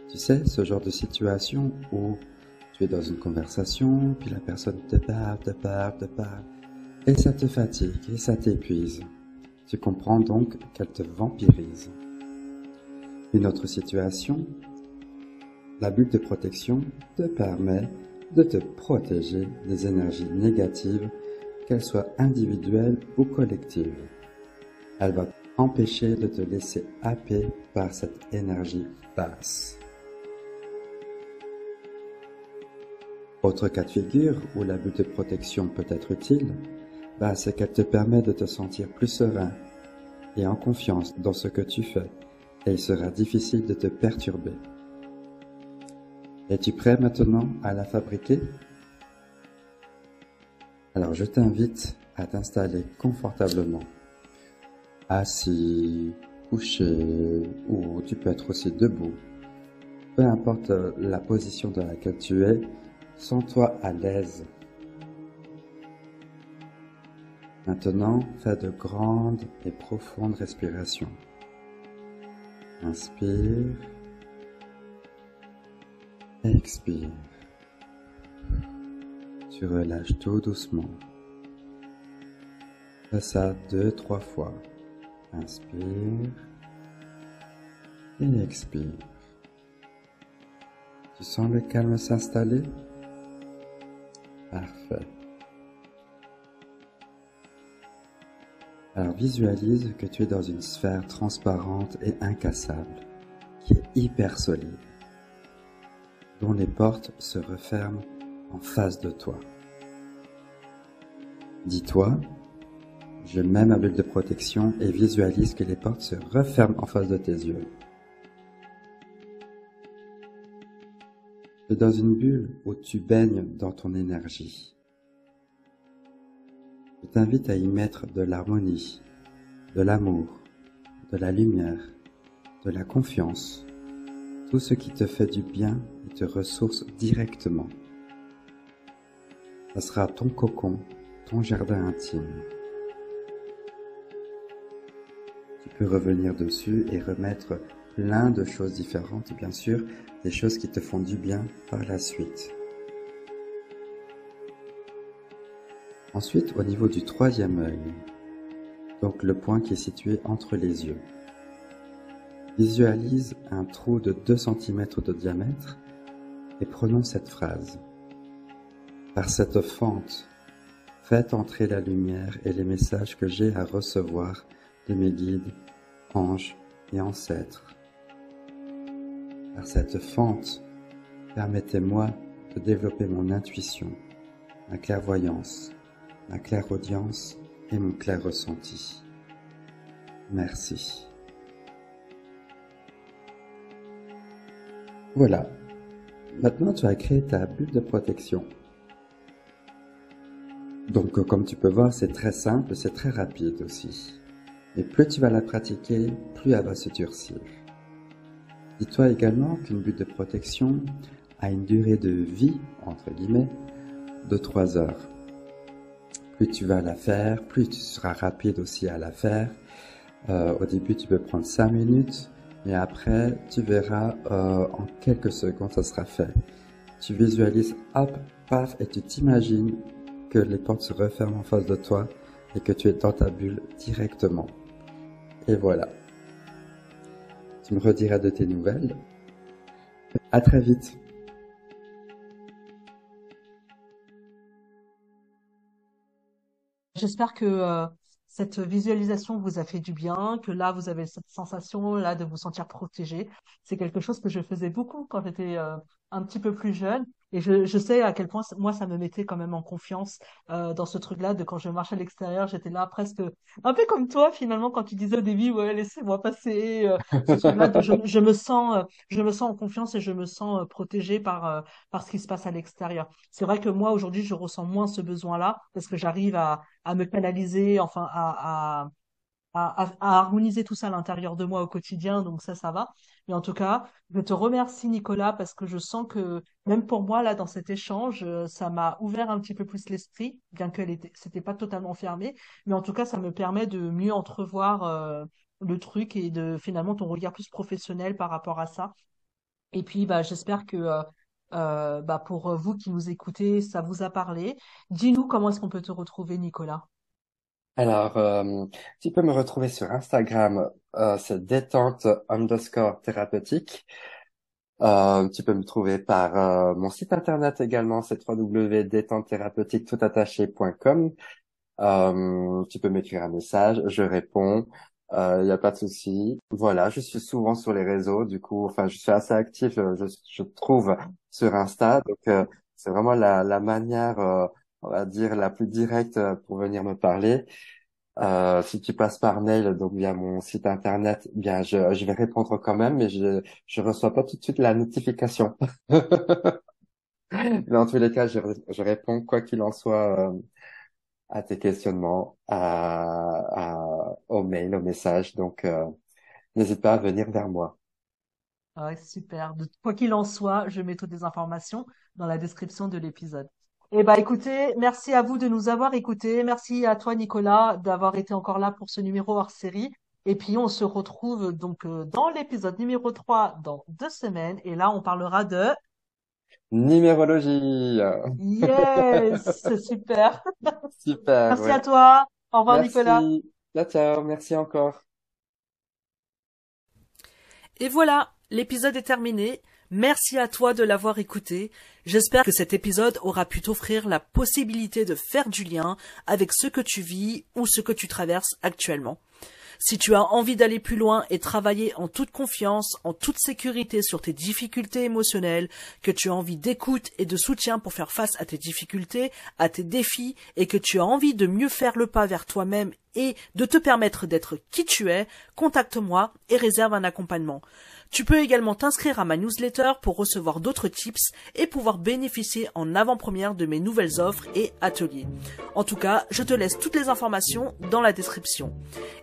Tu sais, ce genre de situation où tu es dans une conversation, puis la personne te parle, te parle, te parle, et ça te fatigue, et ça t'épuise. Tu comprends donc qu'elle te vampirise. Une autre situation, la bulle de protection te permet de te protéger des énergies négatives, qu'elles soient individuelles ou collectives. Elle va t'empêcher de te laisser happer par cette énergie basse. Autre cas de figure où la bulle de protection peut être utile, bah, c'est qu'elle te permet de te sentir plus serein et en confiance dans ce que tu fais et il sera difficile de te perturber. Es-tu prêt maintenant à la fabriquer? Alors je t'invite à t'installer confortablement, assis, couché ou tu peux être aussi debout. Peu importe la position dans laquelle tu es, sens-toi à l'aise. Maintenant, fais de grandes et profondes respirations. Inspire. Expire. Tu relâches tout doucement. Fais ça deux, trois fois. Inspire. Et expire. Tu sens le calme s'installer? Parfait. Alors visualise que tu es dans une sphère transparente et incassable, qui est hyper solide, dont les portes se referment en face de toi. Dis-toi, je mets ma bulle de protection et visualise que les portes se referment en face de tes yeux. Tu es dans une bulle où tu baignes dans ton énergie. T'invite à y mettre de l'harmonie, de l'amour, de la lumière, de la confiance, tout ce qui te fait du bien et te ressource directement. Ça sera ton cocon, ton jardin intime. Tu peux revenir dessus et remettre plein de choses différentes, bien sûr, des choses qui te font du bien par la suite. Ensuite, au niveau du troisième œil, donc le point qui est situé entre les yeux. Visualise un trou de 2 cm de diamètre et prononce cette phrase. Par cette fente, faites entrer la lumière et les messages que j'ai à recevoir de mes guides, anges et ancêtres. Par cette fente, permettez-moi de développer mon intuition, ma clairvoyance, ma claire audience et mon clair ressenti. Merci. Voilà. Maintenant, tu as créé ta bulle de protection. Donc, comme tu peux voir, c'est très simple, c'est très rapide aussi. Et plus tu vas la pratiquer, plus elle va se durcir. Dis-toi également qu'une bulle de protection a une durée de vie, entre guillemets, de 3 heures plus tu vas la faire, plus tu seras rapide aussi à la faire. Euh, au début, tu peux prendre 5 minutes, mais après, tu verras euh, en quelques secondes, ça sera fait. Tu visualises, hop, paf, et tu t'imagines que les portes se referment en face de toi et que tu es dans ta bulle directement. Et voilà. Tu me rediras de tes nouvelles. À très vite. J'espère que euh, cette visualisation vous a fait du bien, que là vous avez cette sensation là de vous sentir protégé. C'est quelque chose que je faisais beaucoup quand j'étais euh, un petit peu plus jeune et je, je sais à quel point moi ça me mettait quand même en confiance euh, dans ce truc-là de quand je marchais à l'extérieur, j'étais là presque un peu comme toi finalement quand tu disais au début ouais laissez-moi passer euh, je, je, me sens euh, je me sens en confiance et je me sens euh, protégée par euh, par ce qui se passe à l'extérieur. C'est vrai que moi aujourd'hui je ressens moins ce besoin-là parce que j'arrive à à me canaliser enfin à, à à, harmoniser tout ça à l'intérieur de moi au quotidien, donc ça, ça va. Mais en tout cas, je te remercie, Nicolas, parce que je sens que même pour moi, là, dans cet échange, euh, ça m'a ouvert un petit peu plus l'esprit, bien que était, c'était pas totalement fermé. Mais en tout cas, ça me permet de mieux entrevoir euh, le truc et de finalement ton regard plus professionnel par rapport à ça. Et puis, bah, j'espère que euh, bah, pour vous qui nous écoutez, ça vous a parlé. Dis-nous comment est-ce qu'on peut te retrouver, Nicolas. Alors, euh, tu peux me retrouver sur Instagram, euh, c'est détente underscore thérapeutique. Euh, tu peux me trouver par euh, mon site internet également, c'est www.détentethérapeutique.com. Euh, tu peux m'écrire un message, je réponds. Il euh, n'y a pas de souci. Voilà, je suis souvent sur les réseaux, du coup, enfin, je suis assez actif, je, je trouve sur Insta, donc euh, c'est vraiment la, la manière, euh, on va dire, la plus directe pour venir me parler. Euh, si tu passes par mail, donc via mon site internet, bien, je, je vais répondre quand même, mais je je reçois pas tout de suite la notification. En tous les cas, je, je réponds quoi qu'il en soit à tes questionnements, à, à, au mail, au message. Donc, euh, n'hésite pas à venir vers moi. Ouais, super. Quoi qu'il en soit, je mets toutes les informations dans la description de l'épisode. Eh ben, écoutez, merci à vous de nous avoir écoutés. Merci à toi, Nicolas, d'avoir été encore là pour ce numéro hors série. Et puis, on se retrouve donc euh, dans l'épisode numéro 3 dans deux semaines. Et là, on parlera de Numérologie. Yes, c'est super. Super, Merci à toi. Au revoir, Nicolas. Merci. Ciao, ciao. Merci encore. Et voilà, l'épisode est terminé. Merci à toi de l'avoir écouté. J'espère que cet épisode aura pu t'offrir la possibilité de faire du lien avec ce que tu vis ou ce que tu traverses actuellement. Si tu as envie d'aller plus loin et travailler en toute confiance, en toute sécurité sur tes difficultés émotionnelles, que tu as envie d'écoute et de soutien pour faire face à tes difficultés, à tes défis, et que tu as envie de mieux faire le pas vers toi-même et de te permettre d'être qui tu es, contacte-moi et réserve un accompagnement. Tu peux également t'inscrire à ma newsletter pour recevoir d'autres tips et pouvoir bénéficier en avant-première de mes nouvelles offres et ateliers. En tout cas, je te laisse toutes les informations dans la description.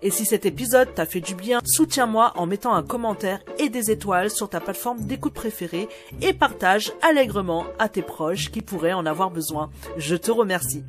Et si cet épisode t'a fait du bien, soutiens-moi en mettant un commentaire et des étoiles sur ta plateforme d'écoute préférée et partage allègrement à tes proches qui pourraient en avoir besoin. Je te remercie.